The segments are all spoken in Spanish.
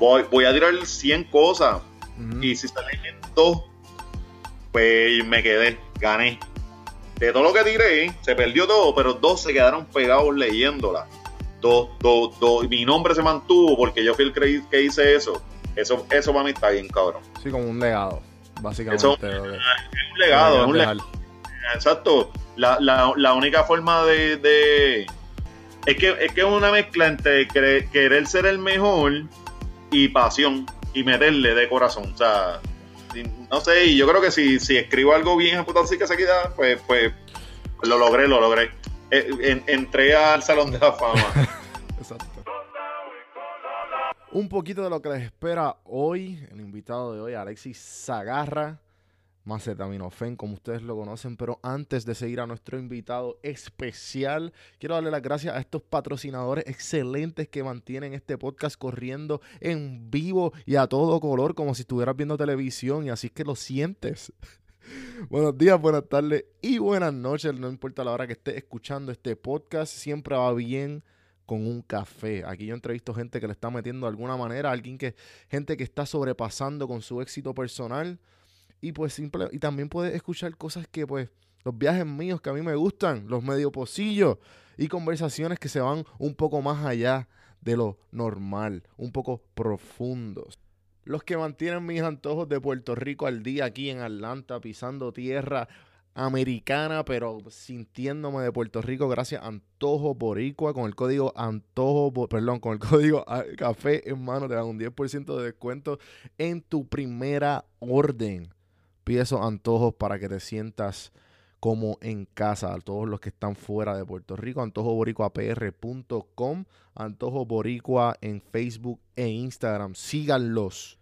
voy, voy a tirar 100 cosas. Y si salen dos, pues me quedé, gané. De todo lo que tiré, se perdió todo, pero dos se quedaron pegados leyéndola. Dos, dos, dos. Mi nombre se mantuvo porque yo fui el que hice eso. Eso, eso para mí está bien, cabrón. Sí, como un legado, básicamente. es un legado, es un legado. Exacto. La, la, la única forma de, de, es que es que es una mezcla entre querer ser el mejor y pasión y meterle de corazón. O sea, no sé, y yo creo que si, si escribo algo bien puta así que se queda, pues, pues lo logré, lo logré. Eh, entré al Salón de la Fama. Exacto. Un poquito de lo que les espera hoy, el invitado de hoy, Alexis Zagarra Macetaminofen, como ustedes lo conocen. Pero antes de seguir a nuestro invitado especial, quiero darle las gracias a estos patrocinadores excelentes que mantienen este podcast corriendo en vivo y a todo color, como si estuvieras viendo televisión, y así que lo sientes. Buenos días, buenas tardes y buenas noches. No importa la hora que estés escuchando este podcast, siempre va bien con un café. Aquí yo entrevisto gente que le está metiendo de alguna manera, alguien que, gente que está sobrepasando con su éxito personal y pues simple, y también puedes escuchar cosas que pues los viajes míos que a mí me gustan, los medio pocillos y conversaciones que se van un poco más allá de lo normal, un poco profundos. Los que mantienen mis antojos de Puerto Rico al día aquí en Atlanta, pisando tierra americana, pero sintiéndome de Puerto Rico gracias a Antojo Boricua con el código Antojo, perdón, con el código Café en mano te dan un 10% de descuento en tu primera orden pide antojos para que te sientas como en casa. A todos los que están fuera de Puerto Rico, antojoboricuapr.com, Antojo Boricua en Facebook e Instagram. Síganlos.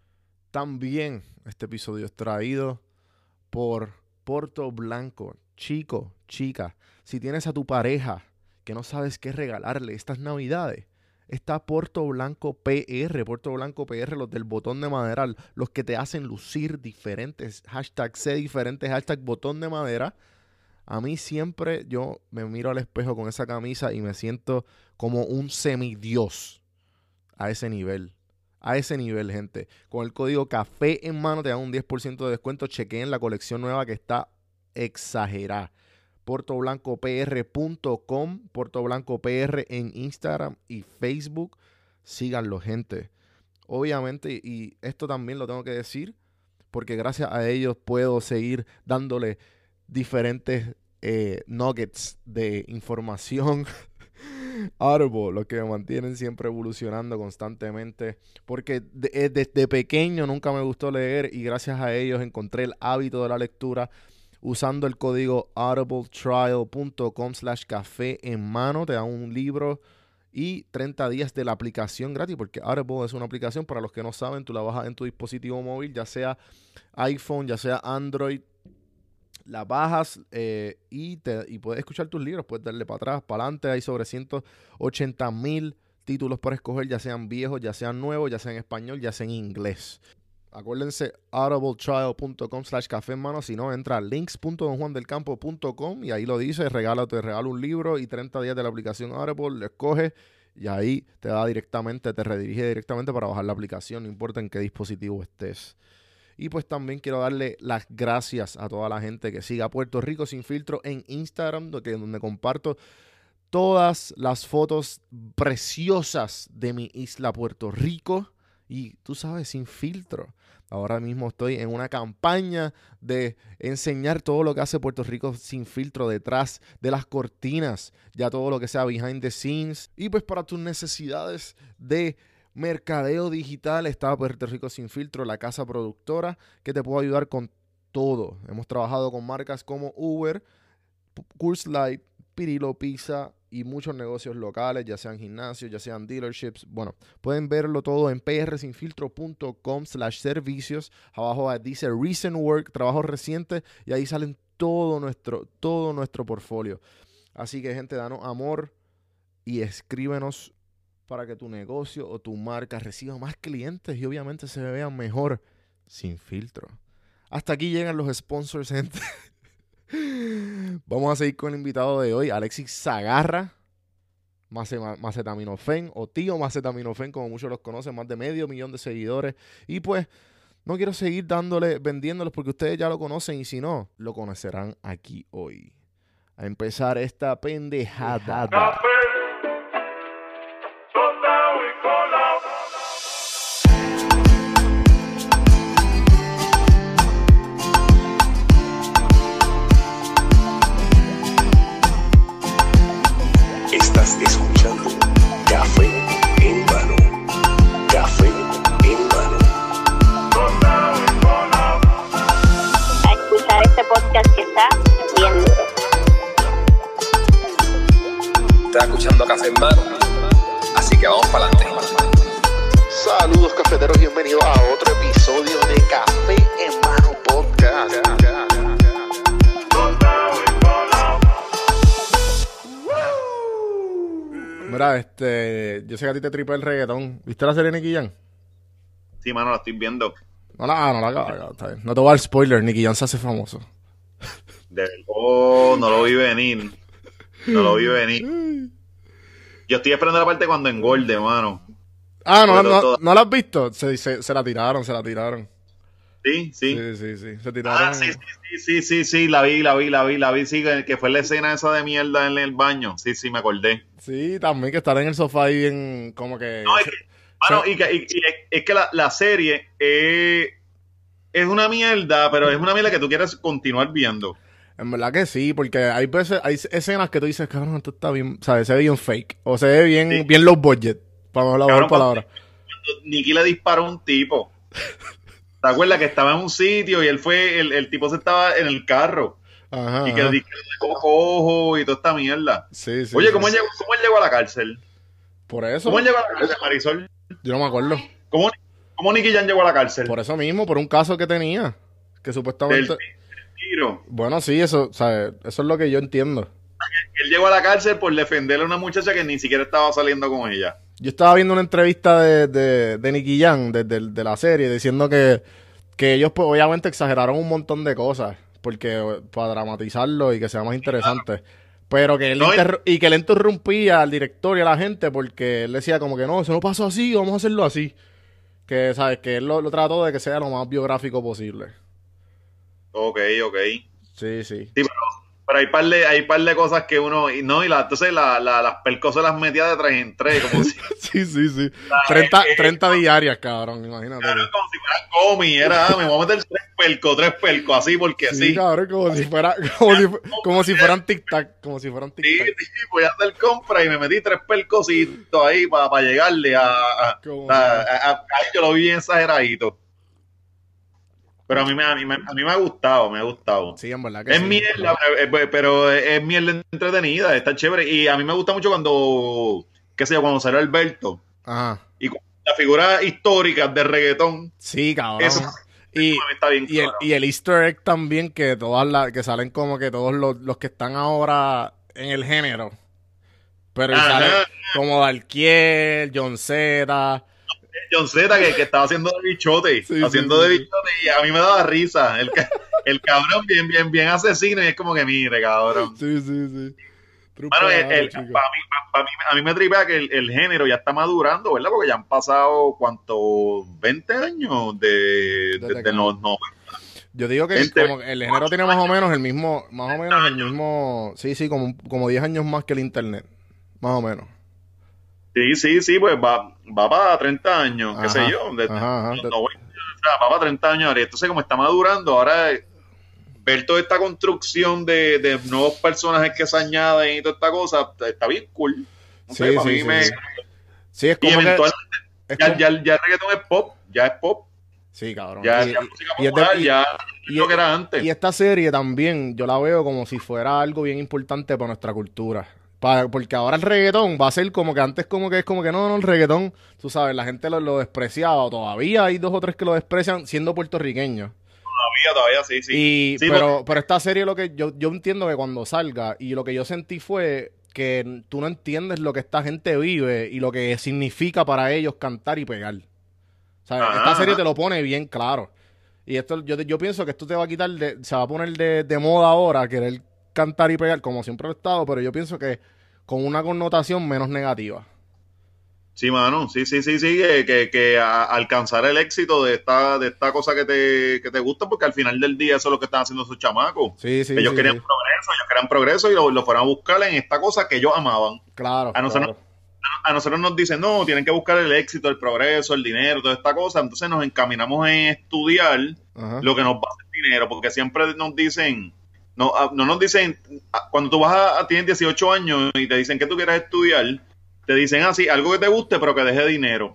También este episodio es traído por Puerto Blanco. Chico, chica, si tienes a tu pareja que no sabes qué regalarle estas navidades, está Puerto Blanco PR, Puerto Blanco PR, los del botón de madera, los que te hacen lucir diferentes hashtags, sé diferentes hashtag botón de madera. A mí siempre yo me miro al espejo con esa camisa y me siento como un semidios a ese nivel. A ese nivel, gente. Con el código café en mano te dan un 10% de descuento. Chequeen la colección nueva que está exagerada puertoblancopr.com, Puerto Blanco PR en Instagram y Facebook. Síganlo, gente. Obviamente, y esto también lo tengo que decir, porque gracias a ellos puedo seguir dándole diferentes eh, nuggets de información. Audible, los que me mantienen siempre evolucionando constantemente. Porque eh, desde pequeño nunca me gustó leer y gracias a ellos encontré el hábito de la lectura usando el código audibletrial.com slash café en mano. Te dan un libro y 30 días de la aplicación gratis, porque Audible es una aplicación, para los que no saben, tú la bajas en tu dispositivo móvil, ya sea iPhone, ya sea Android, la bajas eh, y, y puedes escuchar tus libros, puedes darle para atrás, para adelante, hay sobre 180 mil títulos para escoger, ya sean viejos, ya sean nuevos, ya sean en español, ya sean en inglés. Acuérdense audibletrial.com slash café en mano. Si no, entra a links.donjuandelcampo.com y ahí lo dice, regala, regalo un libro y 30 días de la aplicación Audible, lo escoges y ahí te da directamente, te redirige directamente para bajar la aplicación, no importa en qué dispositivo estés. Y pues también quiero darle las gracias a toda la gente que siga Puerto Rico sin filtro en Instagram, donde comparto todas las fotos preciosas de mi isla Puerto Rico y tú sabes, sin filtro. Ahora mismo estoy en una campaña de enseñar todo lo que hace Puerto Rico sin filtro detrás de las cortinas, ya todo lo que sea behind the scenes. Y pues para tus necesidades de mercadeo digital está Puerto Rico sin filtro, la casa productora que te puede ayudar con todo. Hemos trabajado con marcas como Uber, Curse Light, Pirilo Pizza, y muchos negocios locales, ya sean gimnasios, ya sean dealerships. Bueno, pueden verlo todo en prsinfiltro.com slash servicios. Abajo dice recent work, trabajo reciente, y ahí salen todo nuestro, todo nuestro portfolio. Así que gente, danos amor y escríbenos para que tu negocio o tu marca reciba más clientes y obviamente se vean mejor sin filtro. Hasta aquí llegan los sponsors, gente. Vamos a seguir con el invitado de hoy, Alexis Zagarra. Macetaminofen o tío Macetaminofen, como muchos los conocen, más de medio millón de seguidores. Y pues no quiero seguir dándole, vendiéndolos porque ustedes ya lo conocen y si no, lo conocerán aquí hoy. A empezar esta pendejada. Escuchando Café en Mano. Así que vamos para adelante. Saludos cafeteros, bienvenidos a otro episodio de Café en Mano Podcast. Mira, este, yo sé que a ti te tripa el reggaetón. ¿Viste la serie Nicky Jan? Sí, mano, la estoy viendo. No la, no la acabo, No te voy a dar spoiler, Nicky Jan se hace famoso. De, oh, no lo vi venir. No lo vi venir. Yo estoy esperando la parte cuando engorde, mano. Ah, no, no, no, la has visto. Se, se, la tiraron, se la tiraron. Sí, sí. Sí, sí, sí. Se tiraron. Ah, sí, sí, sí, sí, sí, la vi, la vi, la vi, la vi. Sí, que fue la escena esa de mierda en el baño. Sí, sí, me acordé. Sí, también que estar en el sofá ahí en como que. No, es que, bueno, y, que, y, es que la, la serie es, es una mierda, pero es una mierda que tú quieres continuar viendo. En verdad que sí, porque hay veces, hay escenas que tú dices, cabrón, esto está bien, ¿sabes? Se ve bien fake. O se ve bien, bien low budget. Para no la palabra. Nicky le disparó a un tipo. ¿Te acuerdas que estaba en un sitio y él fue, el, el tipo se estaba en el carro? Ajá, y que le disparó ojo y toda esta mierda. Sí, sí. Oye, ¿cómo, Llegó, ¿cómo él llegó a la cárcel? Por eso. ¿Cómo él llegó a la cárcel, Marisol? Yo no me acuerdo. ¿Cómo, cómo Nicky Jan llegó a la cárcel? Por eso mismo, por un caso que tenía. Que supuestamente. Bueno, sí, eso, ¿sabes? Eso es lo que yo entiendo. Él llegó a la cárcel por defenderle a una muchacha que ni siquiera estaba saliendo con ella. Yo estaba viendo una entrevista de, de, de Nicky Jan, de, la serie, diciendo que, que ellos pues obviamente exageraron un montón de cosas, porque para dramatizarlo y que sea más interesante. Pero que él y que él interrumpía al director y a la gente porque él decía como que no, eso no pasó así, vamos a hacerlo así. Que, ¿sabes? Que él lo, lo trató de que sea lo más biográfico posible. Ok, ok. Sí, sí. Sí, pero, pero hay par de, hay par de cosas que uno, y no, y la, entonces la, la, las percos las metía de tres en tres, como si. sí, sí, sí. 30, 30 diarias, cabrón, imagínate. Como si fuera comi, era, ah, me voy a meter tres pelcos, tres pelcos, así porque sí. Sí, cabrón, como si fuera, como si, como si fueran tic-tac, como si fueran tic-tac. Sí, sí, voy a hacer compra y me metí tres pelcositos ahí para, para llegarle a, a, a, a, yo lo vi bien exageradito. Pero a mí, me, a, mí, a mí me ha gustado, me ha gustado. Sí, en verdad que Es mierda, pero es mierda entretenida, está chévere. Y a mí me gusta mucho cuando, qué sé yo, cuando salió Alberto. Ajá. Y la figura histórica de reggaetón. Sí, cabrón. Eso, y, está bien y, el, y el easter egg también, que todas las, que salen como que todos los, los que están ahora en el género. Pero salen como Dalquiel, John Zeta John Z que, que, estaba haciendo de bichote, haciendo de bichote y a mí me daba risa. El, el cabrón bien, bien, bien asesino y es como que mire, cabrón. Sí, sí, sí. Bueno, el, para mí, para mí, a mí me tripea que el, género ya está madurando, ¿verdad? Porque ya han pasado, ¿cuánto? 20 años de, de, los 90. Yo digo que como el género tiene más o menos el mismo, más o menos el mismo, sí, sí, como, como 10 años más que el internet, más o menos. Sí, sí, sí, pues va, va para 30 años, qué sé yo. va para 30 años ahora. Entonces, como está madurando, ahora ver toda esta construcción de, de nuevos personajes que se añaden y toda esta cosa, está bien cool. sí, sí, sí, sí, es como y eventualmente, ya, ya, ya, el reggaetón es pop, ya es pop. Sí, cabrón. Ya, y, ya, y, ya lo que era antes. Y esta serie también, yo la veo como si fuera algo bien importante para nuestra cultura porque ahora el reggaetón va a ser como que antes como que es como que no, no, el reggaetón, tú sabes, la gente lo, lo despreciaba, todavía hay dos o tres que lo desprecian siendo puertorriqueños. Todavía, todavía, sí, sí. pero, pero esta serie lo que yo, yo entiendo que cuando salga, y lo que yo sentí fue que tú no entiendes lo que esta gente vive y lo que significa para ellos cantar y pegar. O sea, esta serie te lo pone bien claro. Y esto, yo, yo pienso que esto te va a quitar, de, se va a poner de, de moda ahora, querer cantar y pegar como siempre lo he estado, pero yo pienso que con una connotación menos negativa. Sí, mano, sí, sí, sí, sí, que, que, alcanzar el éxito de esta, de esta cosa que te, que te gusta, porque al final del día eso es lo que están haciendo esos chamacos. Sí, sí, ellos sí, querían progreso, ellos querían progreso y lo, lo fueron a buscar en esta cosa que ellos amaban. Claro. A nosotros, claro. a nosotros nos dicen, no, tienen que buscar el éxito, el progreso, el dinero, toda esta cosa. Entonces nos encaminamos en estudiar Ajá. lo que nos va a hacer dinero, porque siempre nos dicen, no, ah, no nos dicen, ah, cuando tú vas a, tienes 18 años y te dicen que tú quieres estudiar, te dicen así, algo que te guste, pero que deje dinero.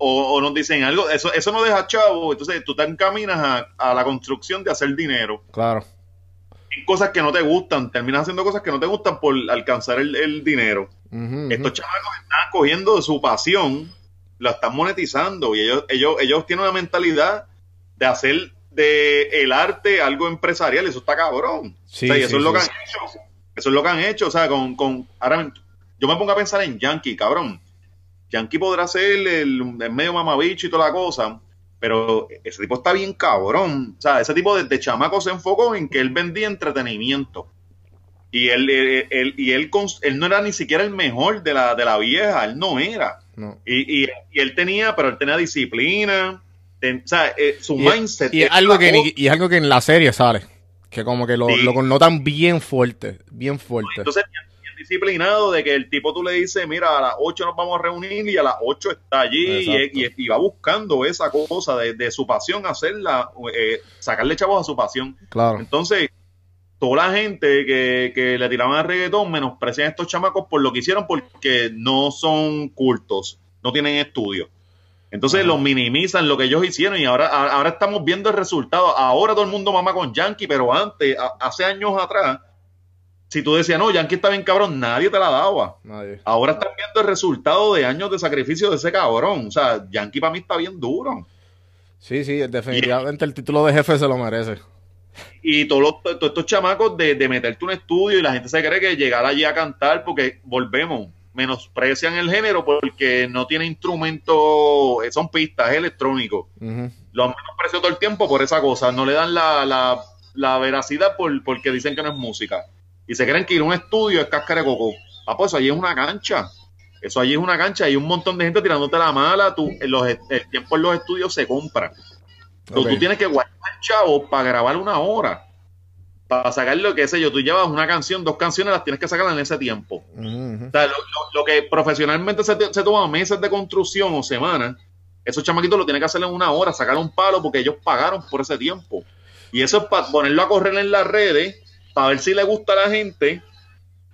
O, o nos dicen algo, eso, eso no deja chavo, entonces tú te encaminas a, a la construcción de hacer dinero. Claro. En cosas que no te gustan, terminas haciendo cosas que no te gustan por alcanzar el, el dinero. Estos chamacos están cogiendo su pasión, la están monetizando y ellos, ellos, ellos tienen una mentalidad de hacer de el arte algo empresarial, eso está cabrón. Sí, O sea, y eso sí, es lo sí. que han hecho. Eso es lo que han hecho. O sea, con, con ahora yo me pongo a pensar en Yankee, cabrón. Yankee podrá ser el, el medio mamabicho y toda la cosa, pero ese tipo está bien cabrón. O sea, ese tipo de, de chamaco se enfocó en que él vendía entretenimiento. Y él, él- él- y él, él no era ni siquiera el mejor de la, de la vieja, él no era. No. Y, y- y él tenía, pero él tenía disciplina. Ten- o sea, eh, su Y, mindset. y es algo que ni- y es algo que en la serie sale. Que como que lo, Sí. lo connotan bien fuerte. Bien fuerte. Entonces, bien, bien disciplinado de que el tipo tú le dices, mira, a las 8 nos vamos a reunir y a las 8 está allí y- y va buscando esa cosa de, de su pasión, hacerla, eh, sacarle chavos a su pasión. Claro. Entonces, toda la gente que, que le tiraban al reggaetón menosprecian a estos chamacos por lo que hicieron porque no son cultos, no tienen estudios. Entonces los minimizan lo que ellos hicieron y ahora, ahora estamos viendo el resultado. Ahora todo el mundo mama con Yankee, pero antes, a- hace años atrás, si tú decías, no, Yankee está bien cabrón, nadie te la daba. Nadie. Ahora están viendo el resultado de años de sacrificio de ese cabrón. O sea, Yankee para mí está bien duro. Sí, sí, definitivamente el título de jefe se lo merece. Y todos, los- todos estos chamacos de, de meterte un estudio y la gente se cree que llegar allí a cantar porque volvemos, menosprecian el género porque no tiene instrumento, eh, son pistas electrónicos. Ujú. Lo han menospreciado todo el tiempo por esa cosa, no le dan la, la, la veracidad por, porque dicen que no es música. Y se creen que ir a un estudio es cáscara de coco. Ah, pues allí es una cancha. Eso allí es una cancha, hay un montón de gente tirándote la mala, tú, en los, el tiempo en los estudios se compra. Ok. tú tienes que guardar chavo para grabar una hora. Para sacar lo que sé yo, tú llevas una canción, dos canciones, las tienes que sacar en ese tiempo. O sea, lo, lo- lo que profesionalmente se, se toma meses de construcción o semanas, esos chamaquitos lo tienen que hacer en una hora, sacar un palo porque ellos pagaron por ese tiempo. Y eso es para ponerlo a correr en las redes, para ver si le gusta a la gente,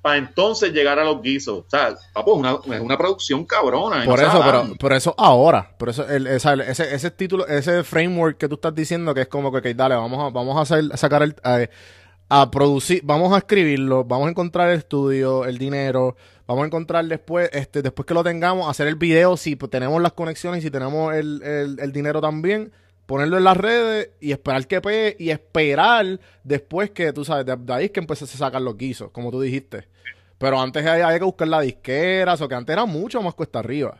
para entonces llegar a los guisos. O sea, es una, es una producción cabrona. Por no eso, pero, pero eso ahora. Por eso el, ese, ese título, ese framework que tú estás diciendo que es como que, ok, dale, vamos a, vamos a hacer, sacar el, a, a producir, vamos a escribirlo, vamos a encontrar el estudio, el dinero, vamos a encontrar después, este, después que lo tengamos, hacer el video, si pues, tenemos las conexiones, si tenemos el, el, el dinero también, ponerlo en las redes y esperar que pegue y esperar después que, tú sabes, de, de ahí es que empecé a sacar los guisos, como tú dijiste. Pero antes había, que buscar la disquera, o que antes era mucho más cuesta arriba.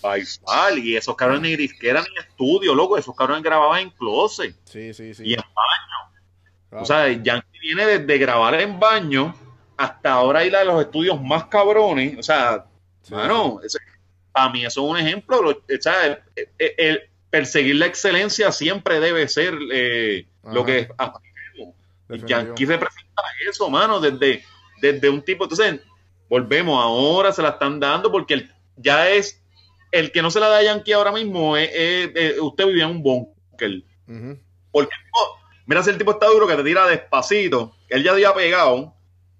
Far, y esos cabrones ni disquera ni estudio, loco, esos cabrones grababan en closet Sí, sí, sí. y en baño. Claro. O sea, Yankee viene desde grabar en baño hasta ahora ir a los estudios más cabrones. O sea, Sí, mano, ese- para mí eso es un ejemplo. Lo- o sea, el, el- el perseguir la excelencia siempre debe ser eh, lo que es definitivo. Yankee representa eso, mano, desde, desde un tipo. Entonces, volvemos, ahora se la están dando porque el- ya es. El que no se la da a Yankee ahora mismo es, es- es- usted vivía en un búnker. Ujú. Porque, mira, si el tipo está duro que te tira despacito, él ya había pegado,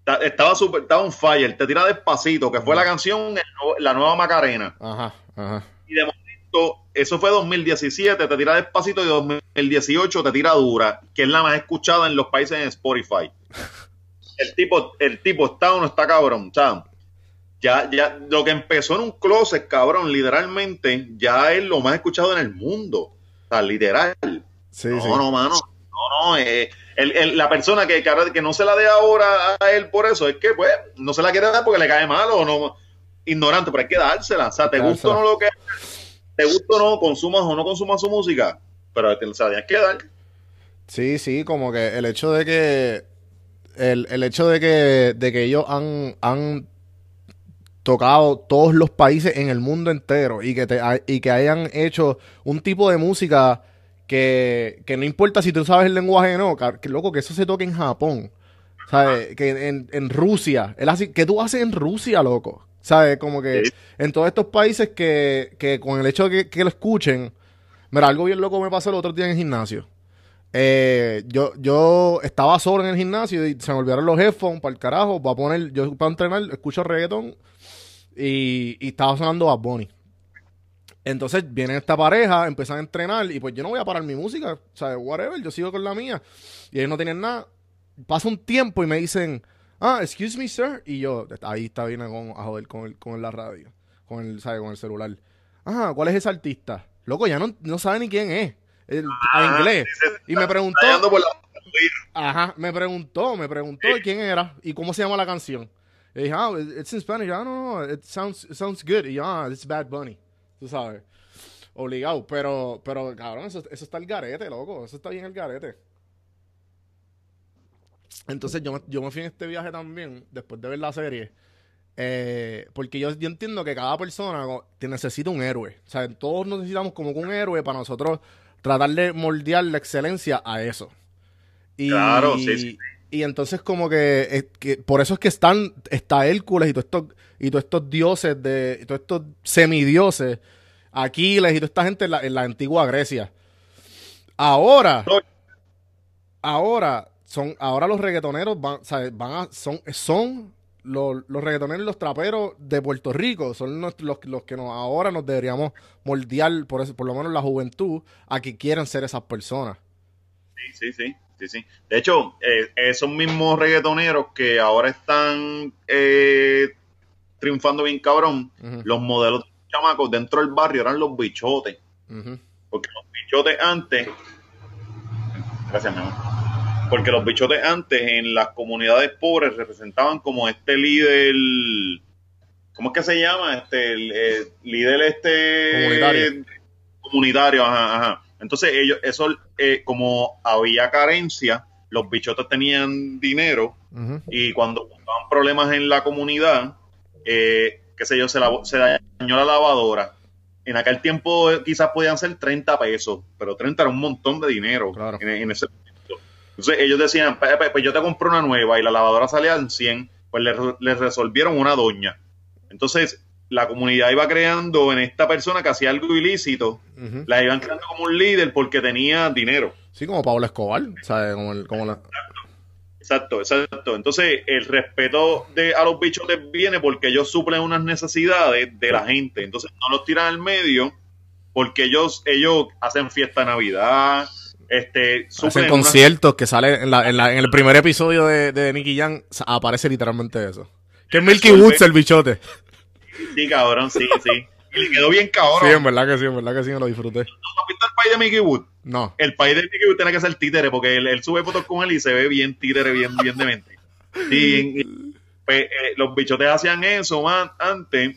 ta- estaba super, estaba on fire, te tira despacito, que fue la canción, la nueva Macarena. Ajá, ajá. Y de momento, eso fue 2017, te tira despacito, y 2018 te tira dura, que es la más escuchada en los países en Spotify. El tipo, el tipo está o no está cabrón, sea, ya, ya, lo que empezó en un closet, cabrón, literalmente, ya es lo más escuchado en el mundo. O sea, literal. Sí, No, sí. no, mano. No, no. eh, el- el- la persona que, que, no se la dé ahora a él por eso es que, pues, no se la quiere dar porque le cae mal o no. Ignorante, pero hay que dársela. O sea, te gusta o no lo que. Te gusta o no, consumas o no consumas su música, pero te, se la tienes que dar. Sí, sí, como que el hecho de que el, el hecho de que, de que ellos han, han tocado todos los países en el mundo entero y que, te, y que hayan hecho un tipo de música que, que no importa si tú sabes el lenguaje o no, que loco, que eso se toque en Japón, ¿sabes? Que en, en Rusia, el así, ¿qué tú haces en Rusia, loco? ¿Sabes? Como que en todos estos países que, que con el hecho de que, que, lo escuchen, mira, algo bien loco me pasó el otro día en el gimnasio. Eh, yo, yo estaba solo en el gimnasio y se me olvidaron los headphones para el carajo, para poner, yo para entrenar, escucho reggaeton y, y estaba sonando Bad Bunny. Entonces viene esta pareja, empiezan a entrenar y pues yo no voy a parar mi música, o sea, whatever, yo sigo con la mía. Y ellos no tienen nada. Pasa un tiempo y me dicen, ah, excuse me, sir. Y yo, ahí está bien a, joder con, el, con la radio, con el, ¿sabe? con el celular. Ah, ¿cuál es ese artista? Loco, ya no, no sabe ni quién es. El, a inglés. Y me preguntó. Ajá, me preguntó, me preguntó quién era y cómo se llama la canción. Y dije, ah, it's in Spanish. Ah, no, no, it sounds, it sounds good. Y yo, ah, it's Bad Bunny. Tú sabes. Obligado. Pero, pero cabrón, eso, eso está el garete, loco. Eso está bien el garete. Entonces yo yo me fui en este viaje también, después de ver la serie. Eh, porque yo, yo, entiendo que cada persona necesita un héroe. O sea, todos necesitamos como un héroe para nosotros tratar de moldear la excelencia a eso. Y, claro, sí, sí. Y entonces como que, por eso es que están, está Hércules y todos estos, y todos estos dioses de, todos estos semidioses, Aquiles y toda esta gente en la, antigua Grecia. Ahora, ahora, son, ahora los reggaetoneros van, van a, son, son los, los reggaetoneros y los traperos de Puerto Rico, son los, los, que nos, ahora nos deberíamos moldear, por, eso, por lo menos la juventud, a que quieran ser esas personas. Sí, sí, sí. De hecho, eh, esos mismos reggaetoneros que ahora están eh, triunfando bien cabrón, los modelos de chamacos dentro del barrio eran los bichotes. Porque los bichotes antes, gracias, mi amor. Porque los bichotes antes en las comunidades pobres representaban como este líder, ¿cómo es que se llama? Este, el, líder este comunitario. Comunitario, ajá, ajá entonces ellos, eso, eh, como había carencia, los bichotes tenían dinero y cuando estaban problemas en la comunidad, eh, qué sé yo, se, se dañó la lavadora. En aquel tiempo eh, quizás podían ser 30 pesos, pero 30 era un montón de dinero en, ese momento. Entonces ellos decían, pues, yo te compro una nueva y la lavadora salía en 100, pues les le resolvieron una doña. Entonces la comunidad iba creando en esta persona que hacía algo ilícito, la iban creando como un líder porque tenía dinero. Sí, como Pablo Escobar, ¿sabes? Como, la... Exacto, exacto. Entonces, el respeto de a los bichotes viene porque ellos suplen unas necesidades de la gente. Entonces, no los tiran al medio porque ellos, ellos hacen fiesta de Navidad, este, hacen conciertos que sale en, la, en, la, en, el primer episodio de, de Nicky Young aparece literalmente eso. Que es Milky Woods el bichote. Sí, cabrón, sí, sí. Y le quedó bien cabrón. Sí, en verdad que sí, en verdad que sí me lo disfruté. ¿No has visto el país de Mickey Wood? No. El país de Mickey Wood tiene que ser títere, porque él, sube fotos con él y se ve bien títere, bien, bien demente. Sí, pues, eh, los bichotes hacían eso man, antes,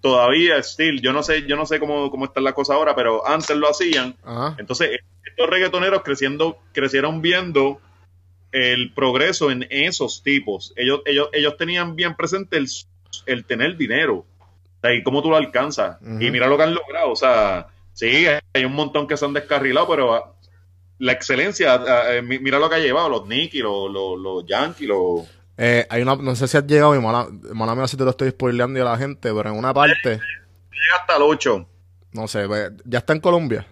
todavía, still, yo no sé, yo no sé cómo, cómo está la cosa ahora, pero antes lo hacían. Entonces, estos reggaetoneros creciendo, crecieron viendo el progreso en esos tipos. Ellos, ellos, ellos tenían bien presente el, el tener dinero y cómo tú lo alcanzas. Y mira lo que han logrado. O sea, sí, hay un montón que se han descarrilado, pero ah, la excelencia, ah, eh, mira lo que ha llevado, los Nicky, los, los, Yankees, los... Eh, hay una, no sé si has llegado, mi mala, mala mía si te lo estoy spoileando a la gente, pero en una parte... Llega hasta el 8. No sé, ya está en Colombia.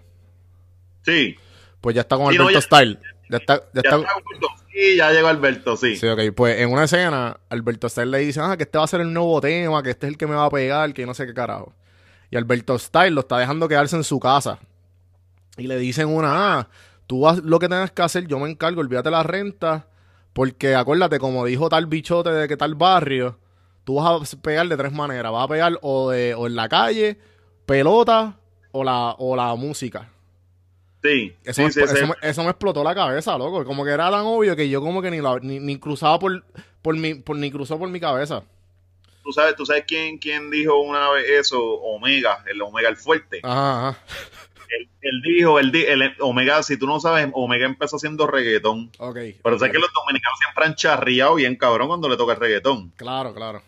Sí. Pues ya está con Alberto Style. Ya está, ya, está, Sí, ya llegó Alberto, sí. Sí, ok. Pues en una escena, Alberto Style le dice, ah, que este va a ser el nuevo tema, que este es el que me va a pegar, que no sé qué carajo. Y Alberto Style lo está dejando quedarse en su casa. Y le dicen una, ah, tú vas lo que tengas que hacer, yo me encargo, olvídate la renta, porque acuérdate, como dijo tal bichote de que tal barrio, tú vas a pegar de tres maneras. Vas a pegar o, de, o en la calle, pelota o la, o la música. Sí, eso, me, eso, me, explotó la cabeza, loco. Como que era tan obvio que yo como que ni, ni, ni, cruzaba por, por mi, por, ni cruzó por mi cabeza. ¿Tú sabes, tú sabes quién, quién dijo una vez eso? Omega, el Omega el fuerte. Ajá, Él, él dijo, él, di- él- Omega, si tú no sabes, Omega empezó haciendo reggaetón. Ok. Pero sé que los dominicanos siempre han charriado bien cabrón cuando le toca el reggaetón. Claro, claro.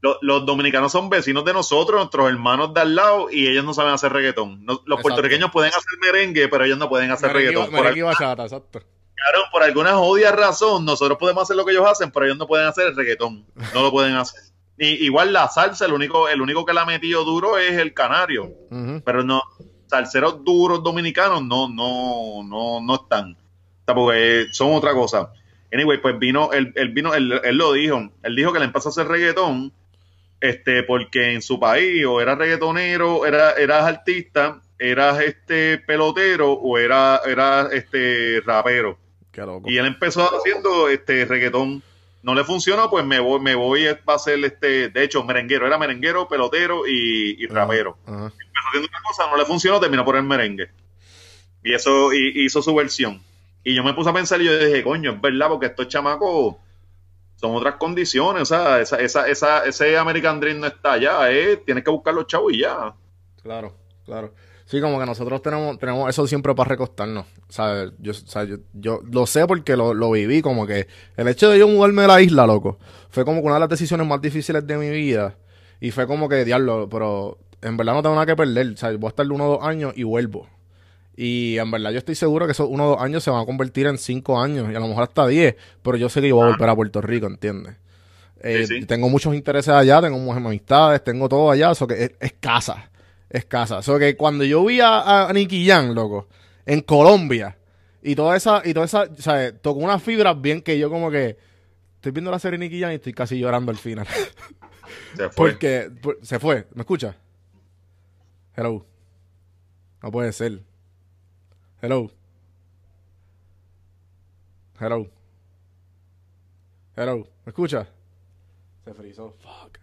Los, los dominicanos son vecinos de nosotros, nuestros hermanos de al lado, y ellos no saben hacer reggaetón. Los Exacto. puertorriqueños pueden hacer merengue, pero ellos no pueden hacer Merengue reggaetón. Por, merengue bachata, exacto. Claro, por alguna jodida razón, nosotros podemos hacer lo que ellos hacen, pero ellos no pueden hacer el reggaetón. No lo pueden hacer. Y, igual la salsa, el único, el único que la ha metido duro es el canario. Pero no, salseros duros dominicanos no, no, no, no están. Porque son otra cosa. Anyway, pues vino, él, él vino, él, él lo dijo. Él dijo que le empezó a hacer reggaetón, este, porque en su país o era reggaetonero, era, eras artista, eras este pelotero o era, era este rapero. Qué loco. Y él empezó haciendo este reggaetón. No le funcionó, pues me voy, me voy a hacer este, de hecho, merenguero, era merenguero, pelotero y, y rapero. Empezó haciendo una cosa, no le funcionó, terminó por el merengue. Y eso y, hizo su versión. Y yo me puse a pensar y yo dije, coño, es verdad, porque estos chamacos son otras condiciones. O sea, esa, esa, esa, ese American Dream no está allá, eh. Tienes que buscar los chavos y ya. Claro, claro. Sí, como que nosotros tenemos, tenemos eso siempre para recostarnos. ¿sabes? Yo, sea, yo, yo lo sé porque lo, lo viví, como que el hecho de yo mudarme de la isla, loco, fue como que una de las decisiones más difíciles de mi vida. Y fue como que, diablo, pero en verdad no tengo nada que perder. Sea, voy a estar uno o dos años y vuelvo. Y en verdad yo estoy seguro que esos uno o dos años se van a convertir en cinco años y a lo mejor hasta diez. Pero yo sé que yo voy a volver a Puerto Rico, ¿entiendes? Eh, Sí, sí. Tengo muchos intereses allá, tengo muchas amistades, tengo todo allá, eso que es, es casa. Es casa. Eso que cuando yo vi a, a Nicky Jam, loco, en Colombia, y toda esa, y toda esa, o sea, tocó unas fibras bien que yo como que estoy viendo la serie Nicky Jam y estoy casi llorando al final. Se fue. Porque por- se fue. ¿Me escucha? Hello. No puede ser. Hello. Hello. Hello. ¿Me escucha? Se frizó. Fuck.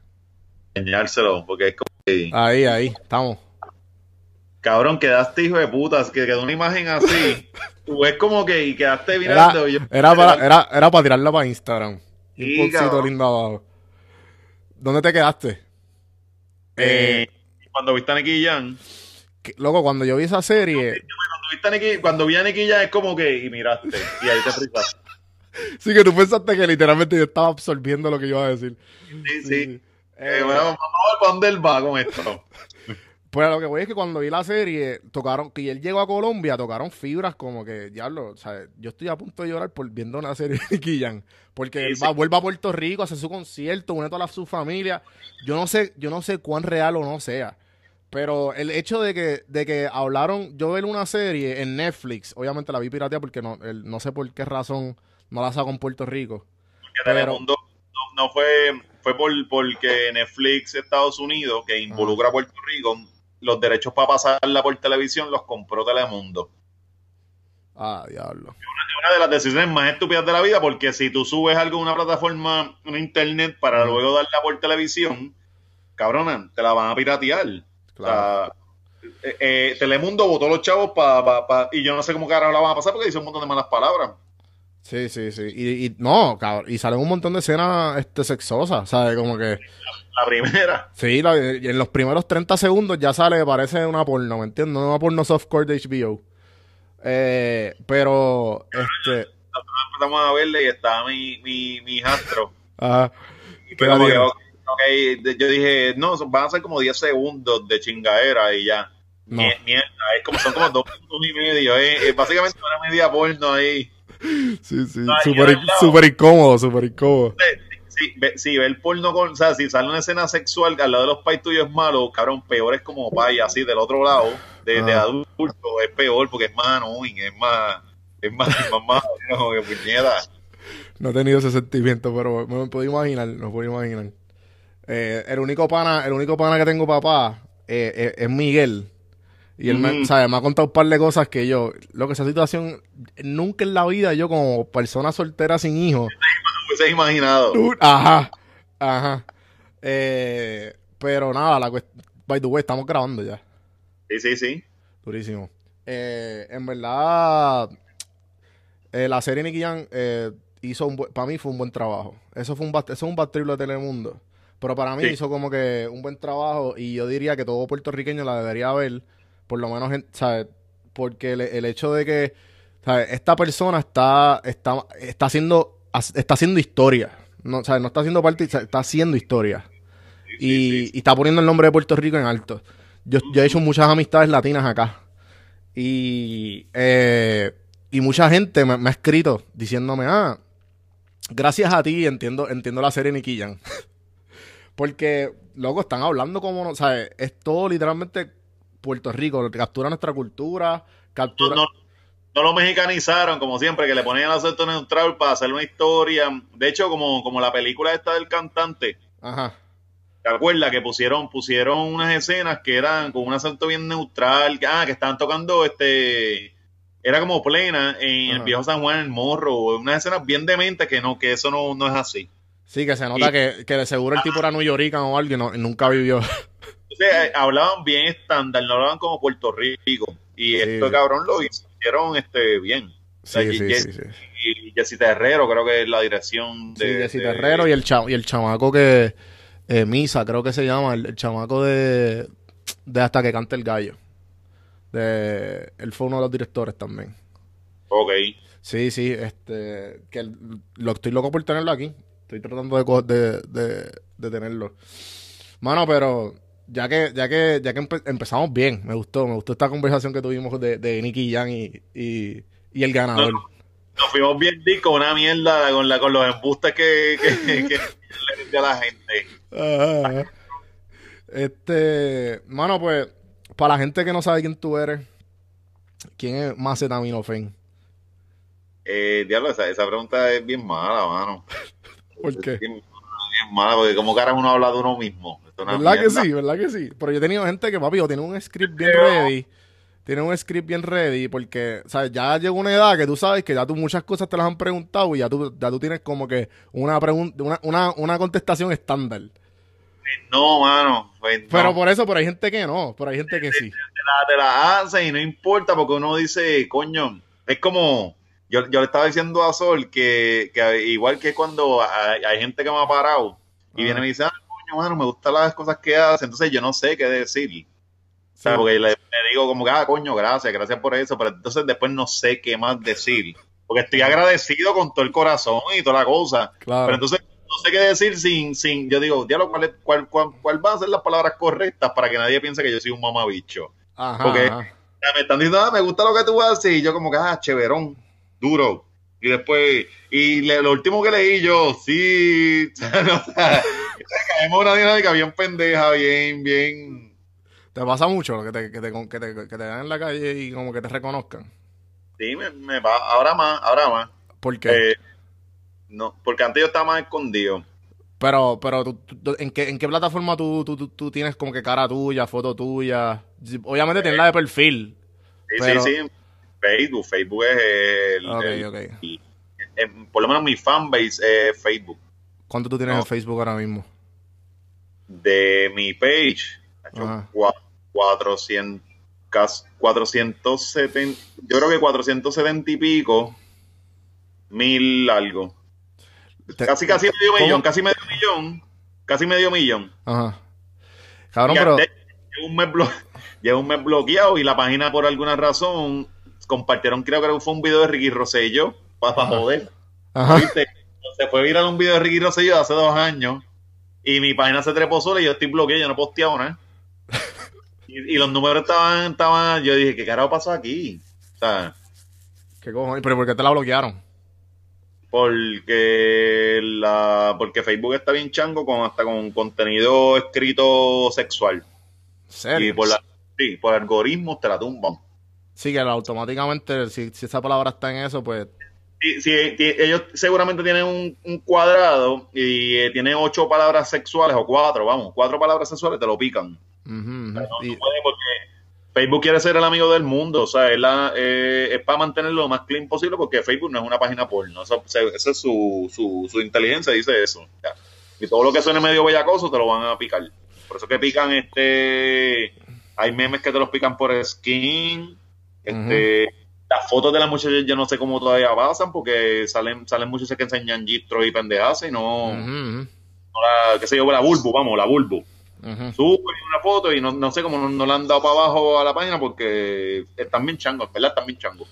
Enseñárselo, porque es como que, Ahí, ahí. Estamos. cabrón, quedaste hijo de putas, que quedó una imagen así. Tú ves como que y quedaste Era, mirando. y yo- era, para, era, era para tirarla para Instagram. Y un cabrón. lindo abajo. ¿Dónde te quedaste? Eh, cuando viste a Nicky Jam, Que- Loco, cuando yo vi esa serie, cuando, viste a Nicky- cuando vi a Nicky Jam es como que, y miraste, y ahí te frisaste. sí que tú pensaste que literalmente yo estaba absorbiendo lo que yo iba a decir. Sí, sí. Eh, Eh, bueno, vamos a ver para dónde él va con esto. Pues lo que voy es que cuando vi la serie, tocaron, que él llegó a Colombia, tocaron fibras como que, diablo, o sea, yo estoy a punto de llorar por viendo una serie de Jam, porque Sí, él sí. va, vuelve a Puerto Rico, hace su concierto, une a toda la- su familia. Yo no sé, yo no sé cuán real o no sea. Pero el hecho de que, de que hablaron, yo vi una serie en Netflix, obviamente la vi piratea porque no, el- no sé por qué razón no la saco en Puerto Rico. Que Pero- Telemundo no, no fue, fue por, porque Netflix Estados Unidos, que involucra a Puerto Rico, los derechos para pasarla por televisión los compró Telemundo. Ah, diablo. Es una de las decisiones más estúpidas de la vida, porque si tú subes algo a una plataforma, una internet, para luego darla por televisión, cabrona, te la van a piratear. Claro. O sea, eh, eh, Telemundo votó los chavos para... y yo no sé cómo carajo la van a pasar porque dice un montón de malas palabras. Sí, sí, sí. Y, y no, cabrón, y salen un montón de escenas este, sexosas, ¿sabes? Como que... La primera. Sí, la- en los primeros 30 segundos ya sale, parece una porno, ¿me entiendes? Una porno softcore de HBO. Eh, pero, este... Empezamos a verle y estaba mi, mi, mi hijastro. Ajá. Y ¿Qué fue como edad que, tiene? ok, ok, de- yo dije, no, van a ser como 10 segundos de chingadera y ya. No. Mierda, es como, son como dos minutos y medio. eh, eh, básicamente una media porno ahí. Sí, sí. No, Súper súper incómodo, súper incómodo. Si, ve, si ve el porno con, o sea, si sale una escena sexual al lado de los pais tuyos es malo, cabrón, peor es como pay, así del otro lado, de, de Ah. adulto, es peor porque es más annoying, es más, es más, más, más, que puñeta. No he tenido ese sentimiento, pero me lo puedo imaginar, me lo puedo imaginar. Eh, el único pana, el único pana que tengo papá eh, eh, es Miguel. Y él me, Ujú. ¿sabes? me ha contado un par de cosas que yo, lo que esa situación, nunca en la vida yo como persona soltera sin hijos, No hubieses imaginado. Ajá, ajá. Pero nada, la by the way, estamos grabando ya. Sí, sí, sí. Durísimo. En verdad, la serie Nicky eh, hizo un para mí fue un buen trabajo. Eso fue un eso es un bad de Telemundo. Pero para mí Sí. hizo como que un buen trabajo y yo diría que todo puertorriqueño la debería ver por lo menos, en- ¿sabes? Porque el, el hecho de que, ¿sabes? Esta persona está, está, está haciendo, está haciendo historia. No, ¿sabes? no está haciendo parte, está haciendo historia. y, y está poniendo el nombre de Puerto Rico en alto. Yo, yo he hecho muchas amistades latinas acá. Y, eh, y mucha gente me, me ha escrito diciéndome, ah, gracias a ti entiendo, entiendo la serie Nicky Jam. Porque, loco, están hablando como, no, ¿sabes? Es todo literalmente Puerto Rico. Captura nuestra cultura, captura... no, no lo mexicanizaron, como siempre, que le ponían el acento neutral para hacer una historia. De hecho, como, como la película esta del cantante, Ajá. ¿te acuerdas? Que pusieron, pusieron unas escenas que eran con un acento bien neutral, que, ah, que estaban tocando este. Era como plena en el viejo San Juan, en el morro, unas escenas bien dementes que no, que eso no, no es así. Sí, que se nota Y- que, que de seguro el tipo era New Yorican o y no- nunca vivió. Entonces, eh, hablaban bien estándar, no hablaban como Puerto Rico. Y Sí. esto, cabrón, lo hicieron este, bien. Sí, sí, y- sí, sí. Y Jessy Terrero, creo que es la dirección Sí, de. Jessy de- Terrero y el, cha- y el chamaco que... eh, Misa, creo que se llama, el, el chamaco de, de Hasta que cante el gallo. De, él fue uno de los directores también. Ok. Sí, sí, este, que el- lo estoy loco por tenerlo aquí. Estoy tratando de, de, de, de tenerlo. Mano, pero ya que, ya que, ya que empe- empezamos bien, me gustó, me gustó esta conversación que tuvimos de, de Nicky Jan y, y, y el ganador. Nos fuimos bien con una mierda con, la, con los embustes que, que, que le dio a la gente. Ajá. Este, mano, pues, para la gente que no sabe quién tú eres, ¿quién es Macetaminofen? Eh, diablo, esa, esa pregunta es bien mala, mano. ¿Por qué? Es bien, bien mala, porque como cara uno habla de uno mismo. ¿Verdad que sí? ¿Verdad que sí? Pero yo he tenido gente que, papi, o tiene un script bien ready. Tiene un script bien ready porque, ¿sabes? Ya llegó una edad que tú sabes que ya tú muchas cosas te las han preguntado y ya tú, ya tú tienes como que una pregunta, una, una, una contestación estándar. No, mano. pues no. Pero por eso, pero hay gente que no, pero hay gente que sí. te la, te la hacen y no importa porque uno dice, coño, es como, yo, yo le estaba diciendo a Sol que, que igual que cuando hay, hay gente que me ha parado y Ajá. viene y me dice, ah, coño, mano, me gustan las cosas que hace, entonces yo no sé qué decir. O sea, Sí. porque le, le digo como que, ah, coño, gracias, gracias por eso, pero entonces después no sé qué más decir. Porque estoy agradecido con todo el corazón y toda la cosa. Claro. Pero entonces no sé qué decir sin, sin yo digo, diablo, ¿cuál, cuál, cuál, cuál van a ser las palabras correctas para que nadie piense que yo soy un mamabicho? Ajá, porque- ajá. me están diciendo, ah, me gusta lo que tú haces, y yo como que, ah, chéverón, duro. Y después, y le- lo último que leí yo, sí, o sea, no, o sea, caemos una dinámica bien pendeja, bien, bien, ¿Te pasa mucho que te, que, te, que, te, que te vean en la calle y como que te reconozcan? sí, me, me va, ahora más, ahora más. ¿Por qué? Eh, no, porque antes yo estaba más escondido. Pero, pero tú, tú- ¿en, qué, ¿en qué plataforma tú, tú, tú, tienes como que cara tuya, foto tuya? Obviamente tienes la de perfil. Sí, Pero- sí, sí, Facebook, Facebook es el, Ok, el- ok. el- el- por lo menos mi fanbase es Facebook. ¿Cuánto tú tienes No. en Facebook ahora mismo? de mi page, Ajá. cua- 400, cas- 470, yo creo que 470 y pico, mil algo. Te- Casi, casi medio ¿Cómo? millón, casi medio millón, casi medio millón. Ajá. Cabrón, pero... de- llevo un, mes blo- llevo un mes bloqueado y la página por alguna razón compartieron, creo que fue un video de Ricky Rosselló, para joder. Ajá. ¿Viste? Se fue viral un video de Ricky Rosselló de hace dos años y mi página se trepó sola y yo estoy bloqueado, yo no he posteado nada. Y, y los números estaban, estaban, yo dije, ¿qué carajo pasó aquí? O sea, ¿Qué cojones? ¿Pero por qué te la bloquearon? porque la, porque Facebook está bien chango con hasta con contenido escrito sexual. ¿En serio? Y por la, sí, por algoritmos te la tumban. Sí, que automáticamente, si, si esa palabra está en eso, pues... Sí, sí, ellos seguramente tienen un, un cuadrado y eh, tienen ocho palabras sexuales o cuatro, vamos, cuatro palabras sexuales te lo pican. No, no Y- puede porque Facebook quiere ser el amigo del mundo, o sea, es, la- eh, es para mantenerlo lo más clean posible porque Facebook no es una página porno, esa es su, su, su inteligencia, dice eso. ya. Y todo lo que suene medio bellacoso te lo van a picar. Por eso que pican este, hay memes que te los pican por skin, este, las fotos de las muchachas yo no sé cómo todavía pasan porque salen, salen muchachas que enseñan gistros y pendejas y no, ujú, ujú. no la, qué sé yo, la bulbo, vamos, la bulbo. Sube una foto y no, no sé cómo no, no le han dado para abajo a la página porque están bien changos, ¿verdad? Están bien changos.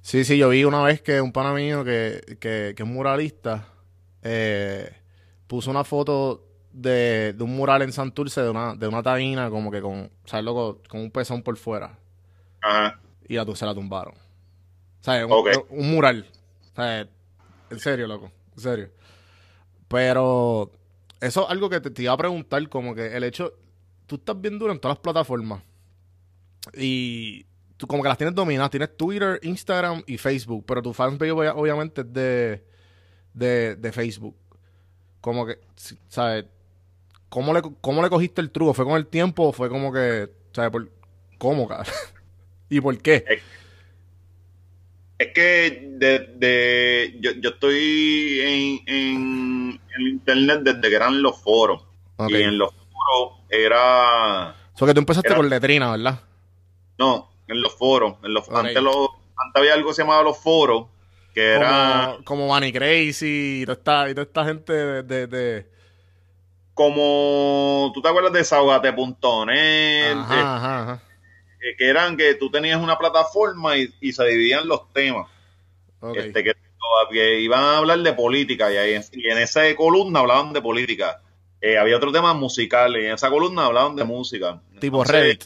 Sí, sí, yo vi una vez que un pana mío que, que, que es muralista eh, puso una foto de, de un mural en Santurce de una, de una taína como que con, ¿sabes, loco? Con un pezón por fuera Ajá. Y la, tu- se la tumbaron. O sea, un, mural. O sea, en serio, loco, en serio. Pero eso es algo que te, te iba a preguntar, como que el hecho, tú estás bien duro en todas las plataformas y tú como que las tienes dominadas, tienes Twitter, Instagram y Facebook, pero tu fanpage obvia- obviamente es de, de, de Facebook. Como que, ¿sabes? ¿Cómo le, ¿Cómo le cogiste el truco? ¿Fue con el tiempo o fue como que, ¿sabes? Por, ¿Cómo, cara? ¿Y por qué? Es que de, de- yo, yo estoy en, en, en internet desde que eran los foros. Ok. Y en los foros era. O sea, que tú empezaste Era- con letrina, ¿verdad? No, en los foros. En los, antes, los, antes había algo que se llamaba los foros, que era Como, Bunny Crazy y toda esta, y toda esta gente de... de, de- como. ¿Tú te acuerdas de Desahogate.net? Ajá, ajá, ajá. Que eran que tú tenías una plataforma y, y se dividían los temas. Este, que, que iban a hablar de política y, ahí, en- y en esa columna hablaban de política. Eh, había otros temas musicales y en esa columna hablaban de música. tipo Entonces, Reddit.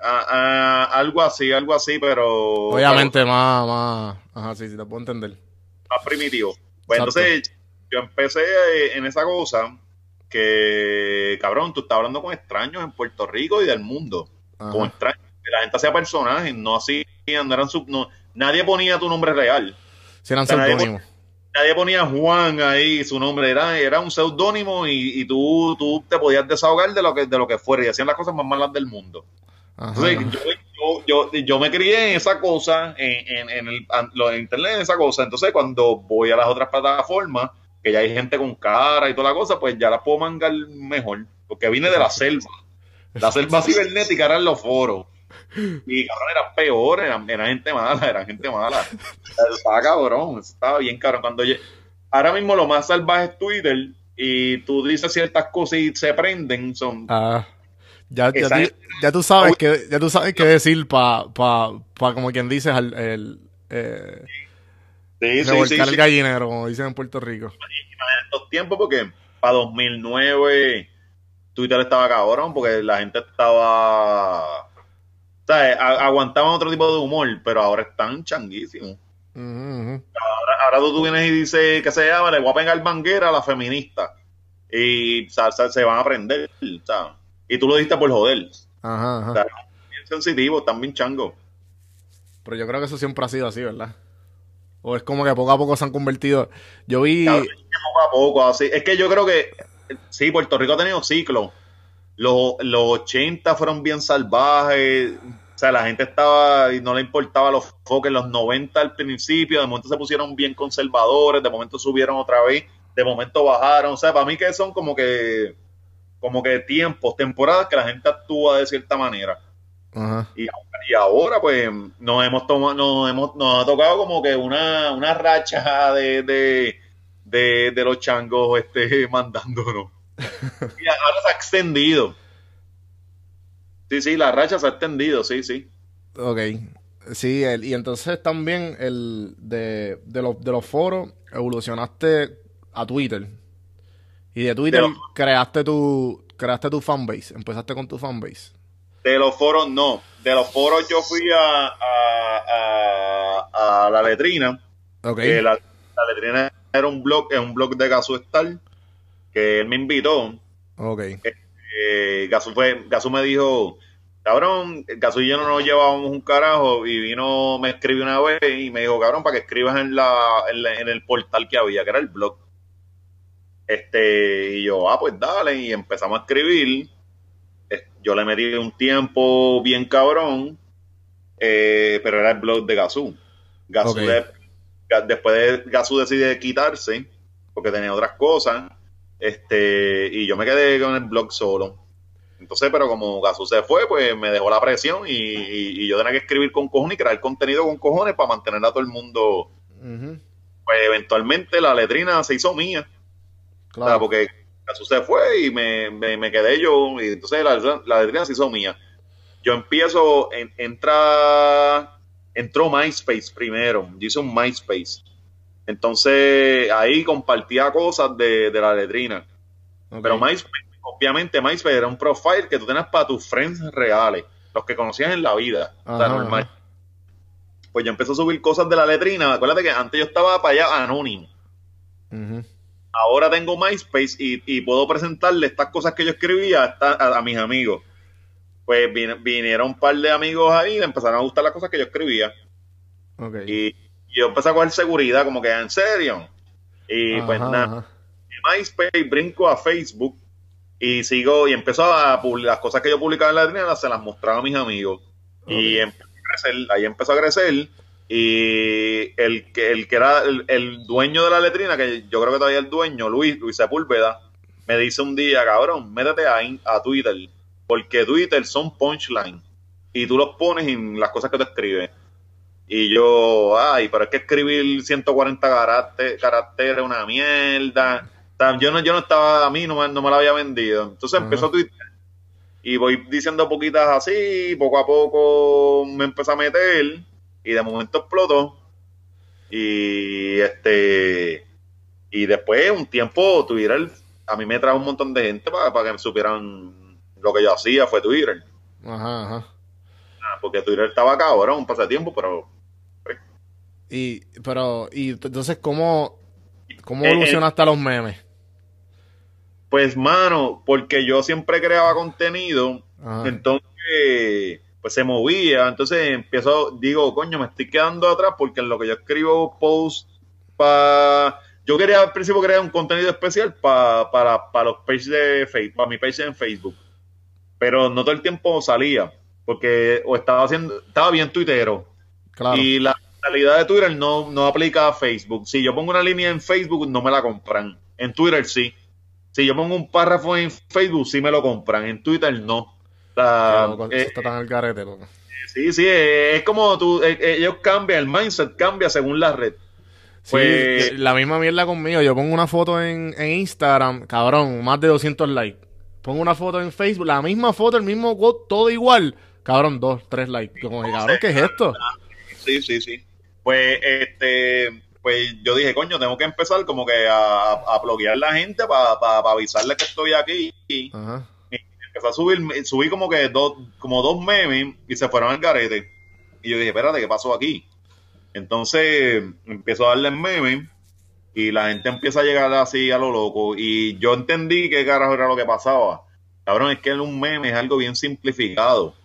algo así, algo así, pero Obviamente más, más... Ajá, sí, sí, te puedo entender. más primitivo. Pues Exacto. entonces yo empecé eh, en esa cosa que, cabrón, tú estás hablando con extraños en Puerto Rico y del mundo. Ajá. Con extraños. Que la gente hacía personajes, no así, no eran sub, no, nadie ponía tu nombre real. Sí, eran O sea, nadie seudónimos. nadie ponía Juan ahí, su nombre era, era un seudónimo y, y tú, tú te podías desahogar de lo que de lo que fuera y hacían las cosas más malas del mundo. Ajá. Entonces, yo, yo, yo, yo me crié en esa cosa, en, en, en el de internet, en esa cosa. Entonces, cuando voy a las otras plataformas, que ya hay gente con cara y toda la cosa, pues ya las puedo mangar mejor, porque vine de la selva. La selva cibernética eran los foros. Y cabrón, era peor, era, era gente mala, era gente mala. Estaba cabrón, estaba bien cabrón. Cuando yo- ahora mismo lo más salvaje es Twitter y tú dices ciertas cosas y se prenden, son Ah, ya, ya, ya tú sabes que ya tú sabes qué decir para pa, pa, como quien dice al, el, eh, sí, sí, sí. el gallinero como dicen en Puerto Rico en estos tiempos porque para 2009 Twitter estaba cabrón porque la gente estaba ¿sabes? Aguantaban otro tipo de humor pero ahora están changuísimos ahora, ahora tú, vienes y dices que se llama le voy a pegar manguera a la feminista y o sea, se, van a aprender ¿sabes? y tú lo diste por joder ajá, ajá. Claro. bien sensitivo están bien changos pero yo creo que eso siempre ha sido así ¿verdad? o es como que poco a poco se han convertido yo vi poco a poco, así. Es que yo creo que sí, Puerto Rico ha tenido ciclos. Los, los 80 fueron bien salvajes. O sea, la gente estaba y no le importaba los foques. Los 90 al principio, de momento se pusieron bien conservadores, de momento subieron otra vez, de momento bajaron. O sea, para mí que son como que como que tiempos, temporadas que la gente actúa de cierta manera. ajá. Y, y ahora, pues, nos hemos tomado, nos hemos, nos ha tocado como que una, una racha de, de, de, de los changos este, mandándonos. Y ahora se ha extendido. Sí, sí, la racha se ha extendido, sí, sí. Ok. Sí, el- y entonces también el de, de, los, de los foros evolucionaste a Twitter. Y de Twitter De los- creaste tu creaste tu fanbase. Empezaste con tu fanbase. De los foros, no. De los foros yo fui a, a, a, a la letrina. Ok. que la, la letrina era un blog, es un blog de Star, que él me invitó. Ok. eh, Gasú, fue, Gasú me dijo, cabrón, Gasú y yo no nos llevábamos un carajo y vino, me escribió una vez y me dijo, cabrón, para que escribas en, la, en, la- en el portal que había, que era el blog. Este, y yo, ah, pues dale, y empezamos a escribir. Yo le metí un tiempo bien cabrón, eh, pero era el blog de Gasú. Gasú de- después de Gasú decide quitarse, porque tenía otras cosas, este, y yo me quedé con el blog solo. Entonces, pero como Gasú se fue, pues me dejó la presión y, y- y yo tenía que escribir con cojones y crear contenido con cojones para mantener a todo el mundo. Ujú. Pues eventualmente la letrina se hizo mía. O sea, Claro. porque Jesús se fue y me, me, me quedé yo. Y entonces la, la letrina se hizo mía. Yo empiezo, en, entra, entró MySpace primero. Yo hice un MySpace. Entonces ahí compartía cosas de, de la letrina. Pero MySpace, obviamente MySpace era un profile que tú tenías para tus friends reales, los que conocías en la vida. o sea, Ajá, normal. ajá. Pues yo empecé a subir cosas de la letrina. Acuérdate que antes yo estaba para allá anónimo. Ahora tengo MySpace y, y puedo presentarle estas cosas que yo escribía a, esta- a- a mis amigos. Pues vin- vinieron un par de amigos ahí y le empezaron a gustar las cosas que yo escribía. Ok. Y, y yo empecé a coger seguridad, como que en serio. Y pues nada, de MySpace brinco a Facebook y sigo y empezó a publicar las cosas que yo publicaba en la letrina, se las mostraba a mis amigos. Y empezó a crecer, ahí empezó a crecer. Y el que, el que era el, el dueño de la letrina, que yo creo que todavía el dueño, Luis, Luis Sepúlveda, me dice un día, cabrón, métete a, a Twitter, porque Twitter son punchline y tú los pones en las cosas que tú escribes. Y yo, ay, pero es que escribir 140 caracteres, caracteres es una mierda. O sea, yo no, yo no estaba, a mí no me, no me la había vendido. Entonces empezó a Twitter y voy diciendo poquitas así, poco a poco me empecé a meter y de momento explotó. Y este y después un tiempo Twitter a mí me trajo un montón de gente para, para que me supieran lo que yo hacía fue Twitter. Ajá, ajá. Ah, Porque Twitter estaba cabrón, un pasatiempo, pero Y, pero, y entonces, ¿cómo, cómo Eh, eh. evolucionaste a los memes? Pues, mano, porque yo siempre creaba contenido, Ajá. entonces, pues se movía. Entonces empiezo, digo, coño, me estoy quedando atrás porque en lo que yo escribo post para. Yo quería al principio crear un contenido especial pa- para, para los pages de Facebook, para mi page en Facebook. Pero no todo el tiempo salía, porque o estaba haciendo, estaba bien tuitero. Claro. Y la realidad de Twitter no, no aplica a Facebook. Si yo pongo una línea en Facebook, no me la compran. En Twitter sí. Si yo pongo un párrafo en Facebook, sí me lo compran. En Twitter no. Loco, eh, está tan al garete, loco. sí, sí, eh, es como tú, eh, eh, ellos cambian, el mindset cambia según la red. Sí, Pues- la misma mierda conmigo. Yo pongo una foto en, en Instagram, cabrón, más de 200 likes. Pongo una foto en Facebook, la misma foto, el mismo quote, todo igual. Cabrón, dos, tres likes. Como, cabrón, ¿qué es esto? Sí, sí, sí. Pues, este, pues yo dije, coño, tengo que empezar como que a, a bloquear la gente para avisarle que estoy aquí. Y Ajá. empecé a subir, subí como que dos, como dos memes y se fueron al garete. Y yo dije, espérate, ¿qué pasó aquí? Entonces empiezo a darle memes y la gente empieza a llegar así a lo loco. Y yo entendí qué carajo era lo que pasaba. Cabrón, es que un meme es algo bien simplificado.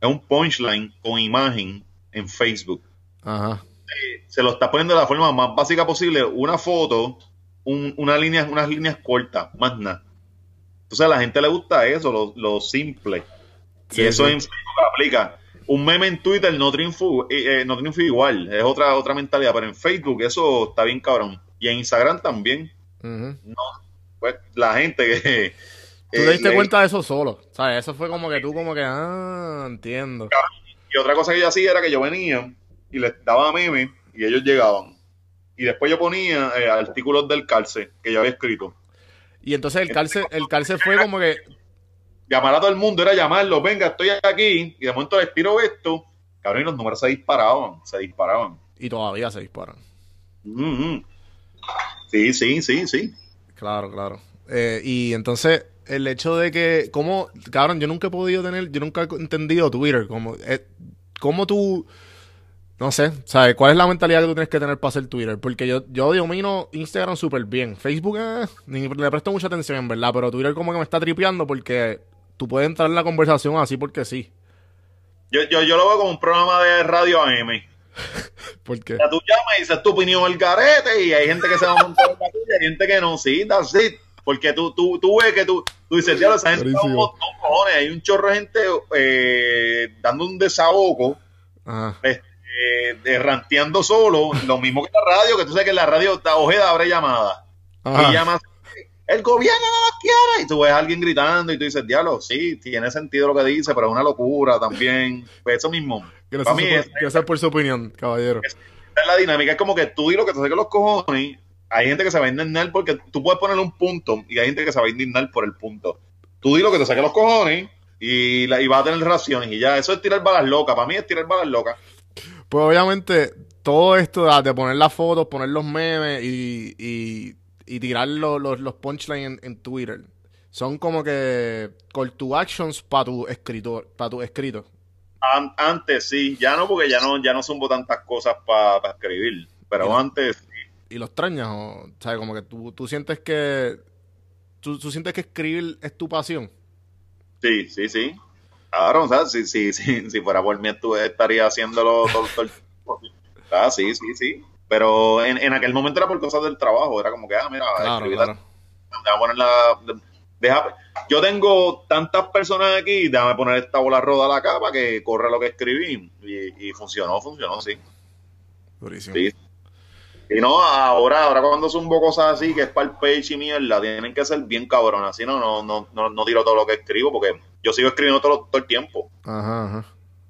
Es un punchline con imagen en Facebook. Ajá. Se lo está poniendo de la forma más básica posible. Una foto, un- una línea, unas líneas cortas, más nada. Entonces a la gente le gusta eso, lo, lo simple. Sí, y eso sí. en Facebook aplica. Un meme en Twitter no triunfa, eh, eh, no triunfa igual, es otra, otra mentalidad, pero en Facebook eso está bien cabrón. Y en Instagram también. Ujú. Pues la gente que... Tú eh, te diste cuenta de eso solo. ¿Sabes? Eso fue como que tú, como que, ah, entiendo. Y otra cosa que yo hacía era que yo venía y les daba memes y ellos llegaban. Y después yo ponía eh, artículos del cárcel que yo había escrito. Y entonces el calce, el calce fue como que, Llamar a todo el mundo era llamarlo, venga, estoy aquí. Y de momento les tiro esto. Cabrón, y los números se disparaban, se disparaban. y todavía se disparan. Mm, Sí, sí, sí, sí. Claro, claro. Eh, y entonces, el hecho de que, como, cabrón, yo nunca he podido tener, yo nunca he entendido Twitter, como, eh, cómo tú, no sé, ¿sabes? ¿Cuál es la mentalidad que tú tienes que tener para hacer Twitter? Porque yo, yo domino Instagram súper bien. Facebook, eh, ni le presto mucha atención, en verdad, pero Twitter como que me está tripeando porque tú puedes entrar en la conversación así porque sí. Yo, yo, yo lo veo como un programa de radio AM. Porque, O sea, tú llamas y dices tu opinión el garete y hay gente que se va a montar en la tuya y hay gente que no, sí, that's it. Porque tú, tú, tú ves que tú, tú dices, diablo, esa gente está un montón, cojones. Hay un chorro de gente eh, dando un desahogo, ajá, eh, de ranteando solo, lo mismo que la radio, que tú sabes que en la radio está Ojeda abre llamada. Y llamas, el gobierno no nos quiere. Y tú ves a alguien gritando y tú dices, diablo, sí, tiene sentido lo que dice, pero es una locura también. Pues eso mismo. Gracias, Para mí por, es- gracias por su opinión, caballero. Es la dinámica. Es como que tú di lo que te saque los cojones hay gente que se va a indignar porque tú puedes poner un punto y hay gente que se va a indignar por el punto. Tú di lo que te saque los cojones y, la, y va a tener raciones y ya, eso es tirar balas locas. Para mí es tirar balas locas. Pues obviamente todo esto de poner las fotos, poner los memes y, y, y tirar los, los, los punchlines en, en, Twitter son como que call to actions para tu escritor, para tu escrito. Antes sí, ya no, porque ya no, ya no sumo tantas cosas para pa escribir. Pero y antes sí. ¿Y los extrañas? O, ¿sabes? Como que tú, tú sientes que. Tú, tú, sientes que escribir es tu pasión. Sí, sí, sí. Claro, o sea, si, si, si, si fuera por mí, tú estaría haciéndolo todo, todo el tiempo. Ah, sí, sí, sí. Pero en, en, aquel momento era por cosas del trabajo. Era como que, ah, mira, claro, claro. déjame poner la. Deja, yo tengo tantas personas aquí, déjame poner esta bola roda a la capa que corre lo que escribí. Y, y funcionó, funcionó, sí. Durísimo. Sí. Y no, ahora, ahora cuando zumbo cosas así, que es para el page y mierda, tienen que ser bien cabronas. Así no, no, no, no, no tiro todo lo que escribo, porque yo sigo escribiendo todo, todo el tiempo. Ajá, ajá.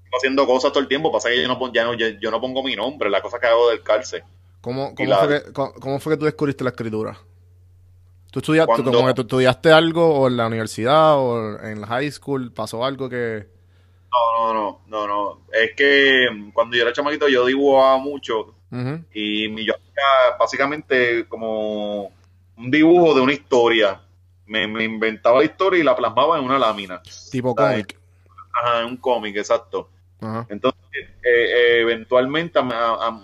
Sigo haciendo cosas todo el tiempo. Pasa que yo no, ya no, yo, yo no pongo mi nombre, la cosa que hago del cárcel. ¿Cómo, cómo, la, fue que, cómo, cómo, fue que, tú descubriste la escritura? ¿Tú estudiaste, cuando, como que tú estudiaste algo o en la universidad o en la high school? ¿Pasó algo que...? No, no, no, no, no. Es que cuando yo era chamaquito yo dibujaba mucho uh -huh. y yo hacía básicamente como un dibujo de una historia. Me, me, inventaba la historia y la plasmaba en una lámina. Tipo cómic. Ajá, un cómic, exacto. Entonces, eh, eventualmente a, a,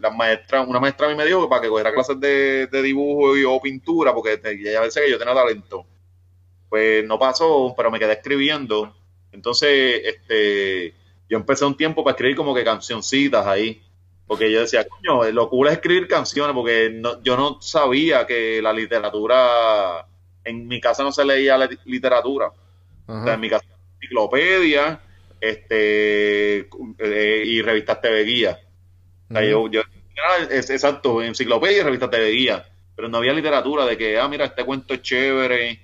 la maestra, una maestra a mí me dijo que para que cogiera clases de, de dibujo y, o pintura, porque ella veces que yo tenía talento. Pues no pasó, pero me quedé escribiendo. Entonces, este, yo empecé un tiempo para escribir como que cancioncitas ahí. Porque yo decía, coño, lo cool es escribir canciones, porque no, yo no sabía que la literatura, en mi casa no se leía la literatura. O sea, en mi casa enciclopedia este, eh, y revistas TV Guía. O sea, yo, yo, es, exacto, enciclopedia y revistas TV Guía. Pero no había literatura de que, ah, mira, este cuento es chévere.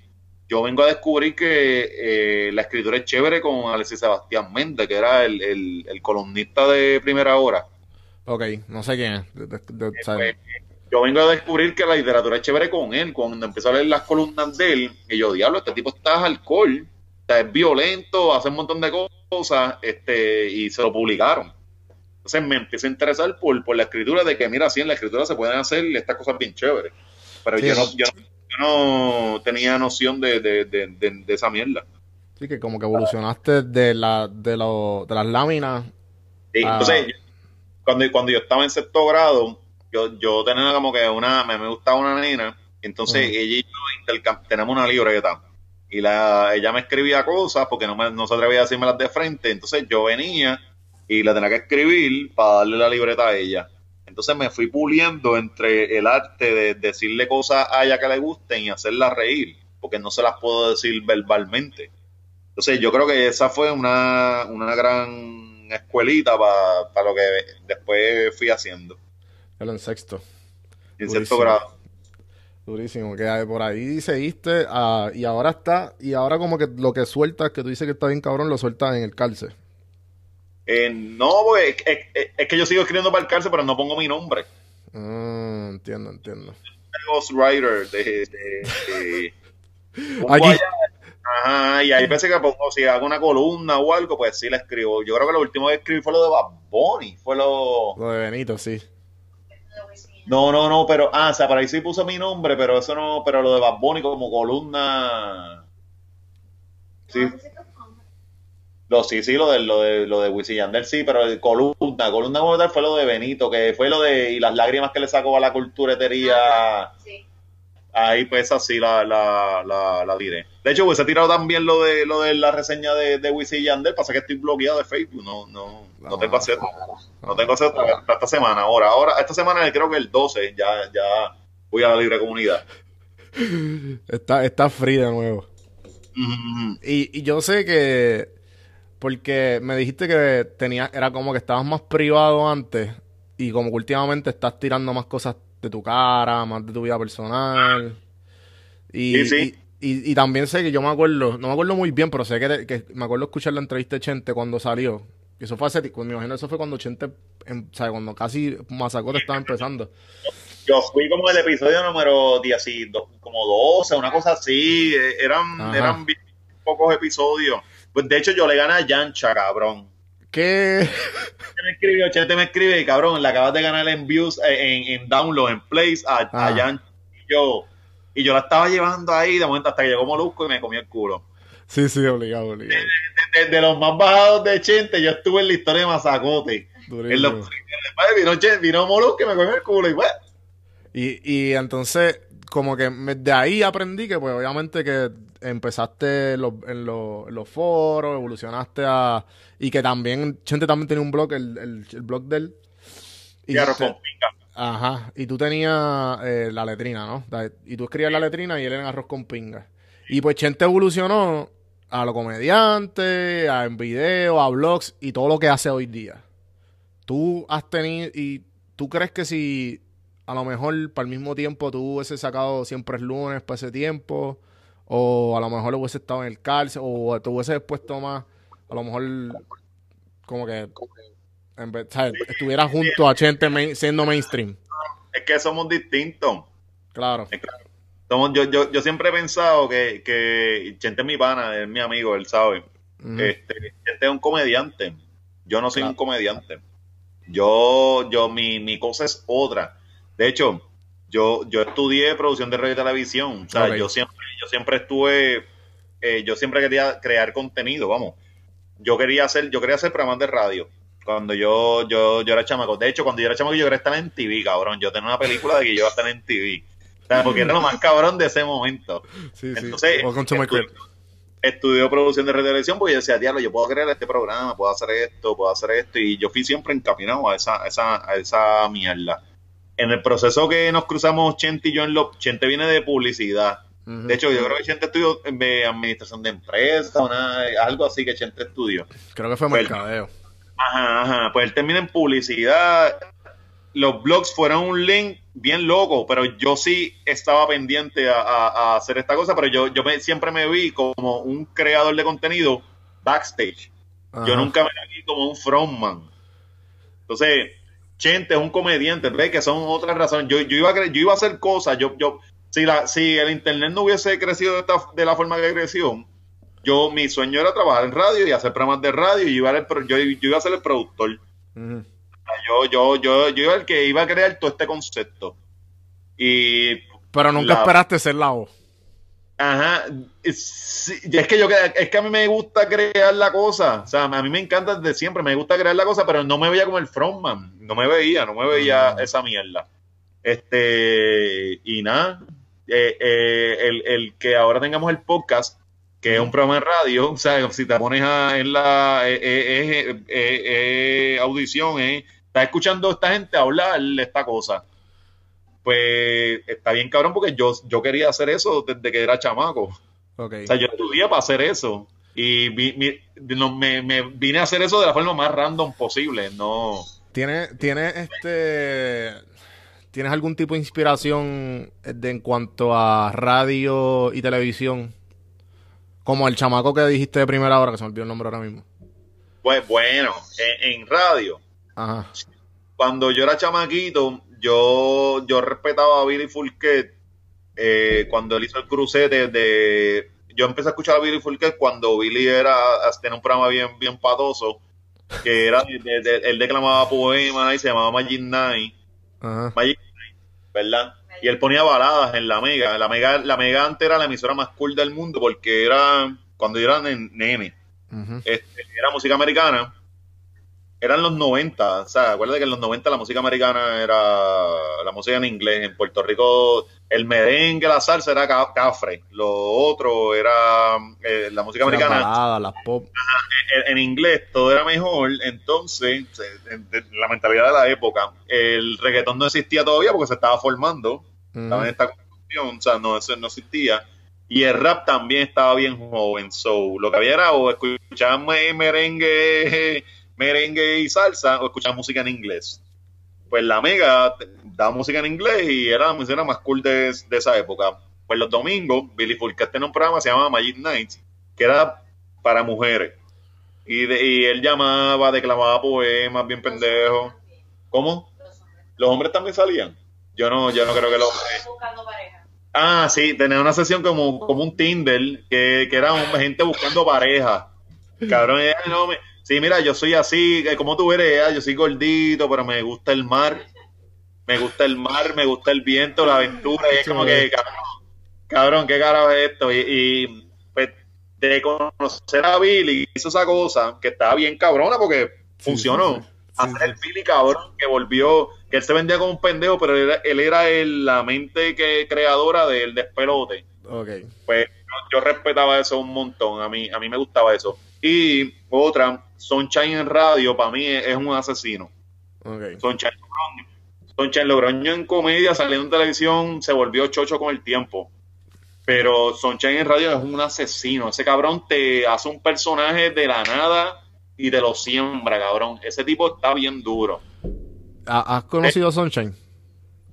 Yo vengo a descubrir que eh, la escritura es chévere con Alexis Sebastián Méndez, que era el, el, el columnista de primera hora. Ok, no sé quién es. De, de, de, pues, yo vengo a descubrir que la literatura es chévere con él. Cuando empecé a leer las columnas de él, y yo, diablo, este tipo está alcohol, o sea, es violento, hace un montón de cosas, este, y se lo publicaron. Entonces me empecé a interesar por, por la escritura de que, mira, sí, en la escritura se pueden hacer estas cosas bien chéveres. Pero sí, yo, no, yo, yo, no, tenía noción de, de, de, de, esa mierda. Sí, que como que evolucionaste de, la, de, lo, de las láminas. Sí, a... entonces, cuando, cuando yo estaba en sexto grado, yo, yo tenía como que una, me, me gustaba una nena, entonces uh -huh. ella y yo tenemos una libreta. Y la, ella me escribía cosas porque no, me, no se atrevía a decirme las de frente, entonces yo venía y la tenía que escribir para darle la libreta a ella. Entonces me fui puliendo entre el arte de decirle cosas a ella que le gusten y hacerla reír, porque no se las puedo decir verbalmente. Entonces yo creo que esa fue una, una gran escuelita para pa lo que después fui haciendo. En sexto. En sexto grado. Durísimo, que por ahí seguiste uh, y ahora está, y ahora como que lo que sueltas, que tú dices que está bien cabrón, lo sueltas en el cárcel. Eh, no, pues, es, es, es, que yo sigo escribiendo para el cárcel, pero no pongo mi nombre. Mm, entiendo, entiendo. Ghostwriter de, de, de Aquí. Allá, ajá, y hay veces que pongo, si hago una columna o algo, pues sí la escribo. Yo creo que lo último que escribí fue lo de Bad Bunny, fue lo... Lo de Benito, sí. No, no, no, pero, ah, o sea, para ahí sí puse mi nombre, pero eso no, pero lo de Bad Bunny como columna... Sí. Lo, sí, sí, lo de, lo de, lo de Wisin Yandel, sí, pero el columna, columna como tal fue lo de Benito, que fue lo de, y las lágrimas que le sacó a la culturetería. Sí. Ahí pues así la, la, la, la diré. De hecho, hubiese tirado también lo de lo de la reseña de, de Wisin Yandel, pasa que estoy bloqueado de Facebook, no, no, no, no tengo acceso. No tengo acceso hasta esta semana. Ahora, ahora, esta semana creo que el 12 ya, ya voy a la libre comunidad. Está, está free de nuevo. Mm -hmm. y, y yo sé que porque me dijiste que tenía, era como que estabas más privado antes y como que últimamente estás tirando más cosas de tu cara, más de tu vida personal. Y, sí, sí. y, también sé que yo me acuerdo, no me acuerdo muy bien, pero sé que, que me acuerdo escuchar la entrevista de Chente cuando salió. Eso fue hace, me imagino eso fue cuando Chente, en, o sea, cuando casi Mazacote estaba empezando. yo fui como el episodio número 10, como 12, una cosa así. eh, Eran, Ajá. eran bien pocos episodios. Pues de hecho yo le gané a Yancha, cabrón. ¿Qué? Me escribió, Chente me escribe, y cabrón, le acabas de ganar en views, eh, en, en download, en plays a, a Ah. Yancha. Y yo, y yo la estaba llevando ahí de momento hasta que llegó Molusco y me comió el culo. Sí, sí, obligado, obligado. De, de los más bajados de Chente, yo estuve en la historia de Mazacote. En los vino, Chente, vino Molusco y me comió el culo y pues, Y, y entonces, como que me- de ahí aprendí que, pues, obviamente que empezaste en los, en los, en los foros, evolucionaste a... Y que también, Chente también tenía un blog, el, el, el blog de él. y arroz te- con pica. Ajá, y tú tenías eh, la letrina, ¿no? Y tú escribías la letrina y él en arroz con pinga. Y pues Chente evolucionó a lo comediante, a en video, a blogs y todo lo que hace hoy día. Tú has tenido, y tú crees que si a lo mejor para el mismo tiempo tú hubieses sacado siempre el lunes para ese tiempo, o a lo mejor hubiese estado en el cárcel, o te hubieses puesto más, a lo mejor como que en vez, ¿sabes? estuvieras junto a Chente main- siendo mainstream. Es que somos distintos. Claro. Somos, yo, yo, yo siempre he pensado que, que Chente es mi pana, es mi amigo, él sabe. Este, Chente es un comediante. Yo no soy Claro. un comediante. Yo, yo, mi, mi cosa es otra. De hecho, yo, yo estudié producción de radio y televisión. O sea, yo siempre, yo siempre estuve, eh, yo siempre quería crear contenido, vamos. Yo quería hacer, yo quería hacer programas de radio. Cuando yo, yo, yo era chamaco. De hecho, cuando yo era chamaco, yo quería estar en TV, cabrón. Yo tenía una película de que yo iba a estar en TV. O sea, porque era lo más cabrón de ese momento. Sí, sí. Entonces, Welcome to my crib. estudió producción de televisión porque yo decía, diablo, yo puedo crear este programa, puedo hacer esto, puedo hacer esto, y yo fui siempre encaminado a esa, a esa, a esa mierda. En el proceso que nos cruzamos Chente y yo en lo, Chente viene de publicidad. De hecho, yo creo que Chente estudió de administración de empresas, una- algo así que Chente estudió. Creo que fue Pues- mercadeo. Ajá, ajá. Pues él termina en publicidad. Los blogs fueron un link bien loco, pero yo sí estaba pendiente a, a- a hacer esta cosa, pero yo, yo me- siempre me vi como un creador de contenido backstage. Yo nunca me vi como un frontman. Entonces, Chente es un comediante, ¿ves? Que son otras razones. Yo, yo, iba, a, yo iba a hacer cosas, yo, yo, si, la, si el internet no hubiese crecido de, esta- de la forma que creció, yo, mi sueño era trabajar en radio y hacer programas de radio y llevar el, pro- yo, yo iba a ser el productor. Yo, yo, yo, yo era el que iba a crear todo este concepto. Y, Pero nunca La- esperaste ser la voz. ajá, es, que yo, es que a mí me gusta crear la cosa. O sea, a mí me encanta desde siempre, me gusta crear la cosa, pero no me veía como el frontman. No me veía, no me veía Ah. esa mierda. Este, y nada, eh, eh, el, el que ahora tengamos el podcast, que es un programa de radio, o sea, si te pones a, en la eh, eh, eh, audición, eh, estás escuchando a esta gente hablar de esta cosa. Pues está bien cabrón porque yo, yo quería hacer eso desde que era chamaco. Ok. O sea, yo estudié para hacer eso. Y vi- mi- no, me, me vine a hacer eso de la forma más random posible. No. ¿Tienes, tienes este. ¿Tienes algún tipo de inspiración de, en cuanto a radio y televisión? Como el chamaco que dijiste de primera hora, que se me olvidó el nombre ahora mismo. Pues bueno, en, en radio, Ajá. cuando yo era chamaquito, yo, yo respetaba a Billy Fulquet eh, cuando él hizo el crucete de... Yo empecé a escuchar a Billy Fulquet cuando Billy era tenía un programa bien, bien patoso, que era, de- él declamaba poemas y se llamaba Magic Night, Ajá. Magic ¿verdad? Y él ponía baladas en la Mega. La Mega, la Mega antes era la emisora más cool del mundo porque era, cuando yo era nen- nene, este, era música americana. Eran los 90, o sea, acuérdate que en los 90 la música americana era la música en inglés. En Puerto Rico el merengue, la salsa era ca- cafre. Lo otro era eh, la música americana baladas, las pop. en, en inglés todo era mejor. Entonces, en- la mentalidad de la época, el reggaetón no existía todavía porque se estaba formando. Estaba en esta construcción, o sea, no, eso no existía. Y el rap también estaba bien joven. So, lo que había era o escuchar me- merengue, merengue y salsa o escuchar música en inglés. Pues la Mega daba música en inglés y era la música más cool de, de esa época. Pues los domingos, Billy Fulcat tenía un programa que se llamaba Magic Nights, que era para mujeres. Y, de- y él llamaba, declamaba poemas bien pendejos. ¿Cómo? Los hombres también salían. Yo no, yo no creo que lo. buscando pareja. Ah, sí, tenía una sesión como, como un Tinder, que, que era gente buscando pareja. Cabrón, ella no me. Sí, mira, yo soy así, eh, como tú eres, ella, yo soy gordito, pero me gusta el mar. Me gusta el mar, me gusta el viento, la aventura. Y es como que, cabrón, cabrón, qué carajo es esto. Y, y, pues, de conocer a Billy, hizo esa cosa que estaba bien cabrona porque Sí, funcionó. sí, Hacer el Billy cabrón que volvió, que él se vendía como un pendejo, pero él era, él era el- la mente que creadora del despelote. Ok. Pues yo, yo respetaba eso un montón, a mí, a mí me gustaba eso. Y otra, Sunshine en radio, para mí es, es un asesino. Ok. Sunshine Logroño. Sunshine Logroño en comedia, saliendo en televisión, se volvió chocho con el tiempo. Pero Sunshine en radio es un asesino. Ese cabrón te hace un personaje de la nada y te lo siembra, cabrón. Ese tipo está bien duro. ¿Ha- ¿Has conocido a Sunshine?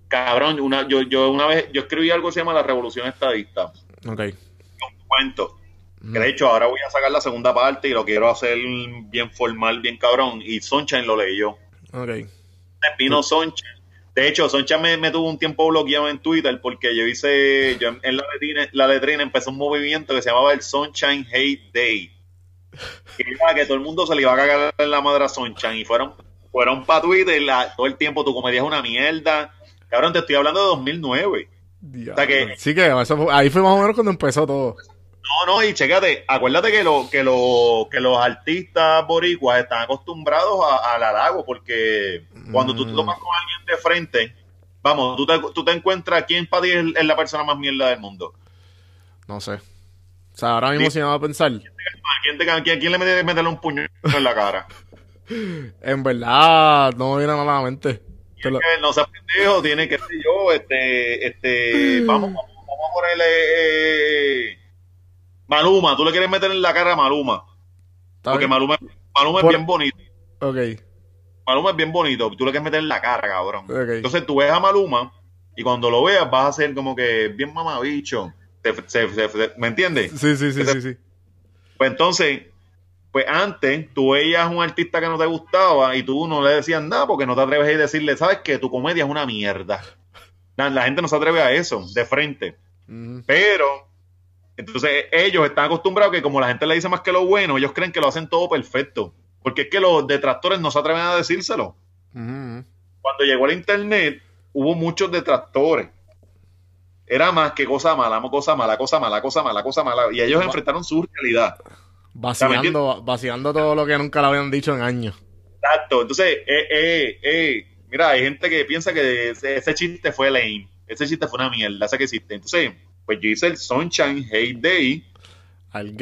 Cabrón, una, yo, yo una vez, yo escribí algo que se llama La Revolución Estadista. Ok. Un cuento. Que de hecho ahora voy a sacar la segunda parte y lo quiero hacer bien formal, bien cabrón. Y Sunshine lo leyó. Ok. Vino Sunshine. De hecho, Sunshine me, me tuvo un tiempo bloqueado en Twitter porque yo hice, yo en, la, letrina, la letrina empezó un movimiento que se llamaba el Sunshine Hate Day. Que era que todo el mundo se le iba a cagar en la madre a Sunshine y fueron, fueron para Twitter la- todo el tiempo tu comedia es una mierda. Cabrón, te estoy hablando de 2009. Diablo. que- Sí que eso fue- ahí fue más o menos cuando empezó todo. No, no, y chécate, acuérdate que, lo, que, lo, que los artistas boricuas están acostumbrados al halago, porque cuando tú te Mm. tomas con alguien de frente, vamos, tú te, tú te encuentras quién para ti es, es la persona más mierda del mundo. No sé. O sea, ahora mismo Sí. si me va a pensar, ¿A quién, te, a quién, quién le mete meterle un puño en la cara? en verdad no me viene nada a la mente. Te lo- Que no sea pendejo, tiene que ser yo, este, este, vamos, vamos, vamos a ponerle eh, Maluma, tú le quieres meter en la cara a Maluma, ¿Está porque? Maluma, Maluma es bien bonito. Ok. Maluma es bien bonito, tú le quieres meter en la cara, cabrón. Ok. Entonces tú ves a Maluma y cuando lo veas vas a ser como que bien mamabicho. Te- se- se- se- ¿Me entiendes? Sí, sí, sí, sí, sí. Pues entonces, pues antes tú veías a un artista que no te gustaba y tú no le decías nada porque no te atreves a ir a decirle, ¿sabes qué? Tu comedia es una mierda. La, la gente no se atreve a eso, de frente. Pero, entonces ellos están acostumbrados que como la gente le dice más que lo bueno, ellos creen que lo hacen todo perfecto. Porque es que los detractores no se atreven a decírselo. Cuando llegó el internet, hubo muchos detractores. Era más que cosa mala, cosa mala, cosa mala, cosa mala, cosa mala. Y ellos enfrentaron su realidad. Vaciando, vaciando todo lo que nunca le habían dicho en años. Exacto. Entonces, eh, eh, eh, mira, hay gente que piensa que ese, ese chiste fue lame. Ese chiste fue una mierda, esa que existe. Entonces, pues yo hice el Sunshine Hate Day Al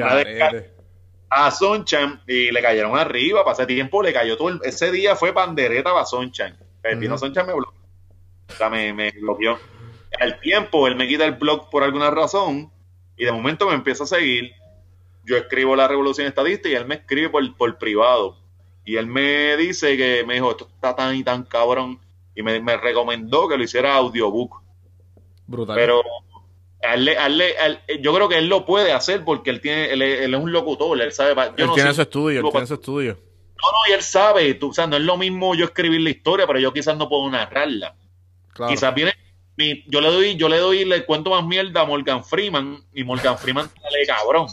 a Sunshine y le cayeron arriba. Pasé tiempo, le cayó todo. el- ese día fue pandereta para Sunshine. El. Dino Sunshine me bloqueó. O sea, me, me bloqueó. Al tiempo, él me quita el blog por alguna razón y de momento me empieza a seguir. Yo escribo la revolución estadista y él me escribe por, por privado. Y él me dice que me dijo, esto está tan y tan cabrón. Y me, me recomendó que lo hiciera audiobook. Brutal. Pero a él a a yo creo que él lo puede hacer porque él tiene él, es él es un locutor, él sabe. Yo él no tiene sé- su estudio, él no, tiene su estudio. no, no, y él sabe, tú, o sea, no es lo mismo yo escribir la historia, pero yo quizás no puedo narrarla. Claro. Quizás viene, mi- yo le doy, yo le doy, le cuento más mierda a Morgan Freeman y Morgan Freeman sale cabrón.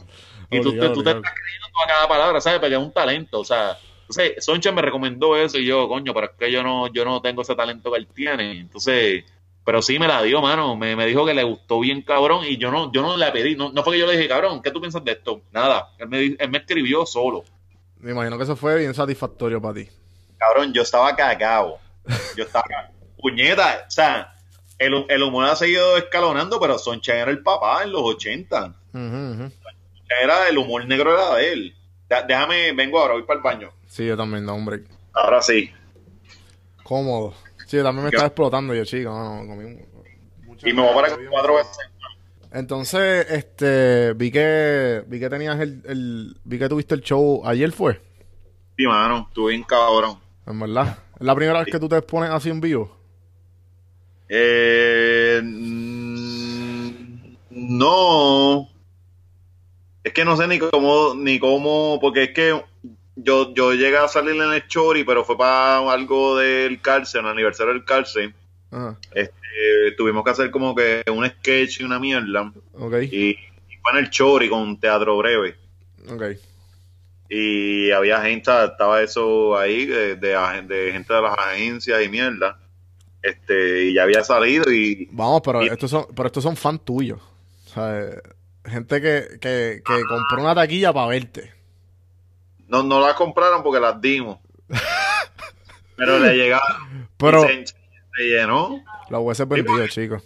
Y tú, Obligado, te, tú te obligado. estás creyendo toda cada palabra, ¿sabes? Porque es un talento, o sea. Entonces, Soncha me recomendó eso y yo, coño, pero es que yo no, yo no tengo ese talento que él tiene. Entonces, pero sí me la dio, mano. Me, me dijo que le gustó bien cabrón y yo no, yo no le pedí, no, no fue que yo le dije, cabrón, ¿qué tú piensas de esto? Nada. Él me, él me escribió solo. Me imagino que eso fue bien satisfactorio para ti. Cabrón, yo estaba cagado. Yo estaba cagado. Puñeta, o sea, el, el humor ha seguido escalonando, pero Soncha era el papá en los 80. Ujú, ujú. Era el humor negro era de él. Déjame, vengo ahora, voy para el baño. Sí, yo también, un break. Ahora sí. Cómodo. Sí, también me estaba explotando yo, chico. No, no, comí mucha Y me voy para cuatro veces. Entonces, este, vi que, vi que tenías el, el, vi que tuviste el show ayer fue, Sí, mano, estuve bien cabrón. en verdad. ¿Es la primera vez que tú te expones así en vivo? Eh, no. Es que no sé ni cómo, ni cómo, porque es que yo, yo llegué a salir en el Chori, pero fue para algo del cárcel, un aniversario del cárcel. Ajá. Este, tuvimos que hacer como que un sketch y una mierda. Y, y fue en el Chori con Teatro Breve. Y había gente, estaba eso ahí, de, de, gente de las agencias y mierda. Este, y ya había salido y Vamos, pero Y- estos son, pero estos son fans tuyos. O sea, eh, gente que, que, que compró una taquilla para verte. No, no las compraron porque las dimos. Pero le llegaron. Pero y se, se llenó. la hueses vendido, chicos.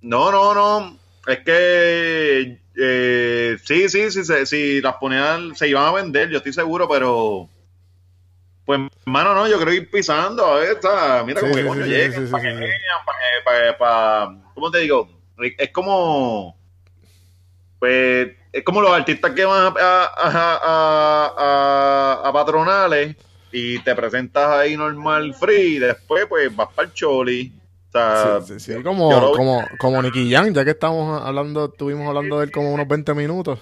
No, no, no. Es que eh, sí, sí, sí, se- si las ponían, se iban a vender, yo estoy seguro, pero pues, hermano, no, yo creo ir pisando, a ver, está, mira, Sí, como que sí, coño sí, sí, sí, para sí, que sí. para que, para que- para- ¿cómo te digo? Es como, pues, es como los artistas que van a, a, a- a- patronales y te presentas ahí normal free y después, pues, vas para el choli. O sea, Sí, sí, como, lo- como, como Nicky Jam, ya que estamos hablando, estuvimos hablando de él como unos 20 minutos.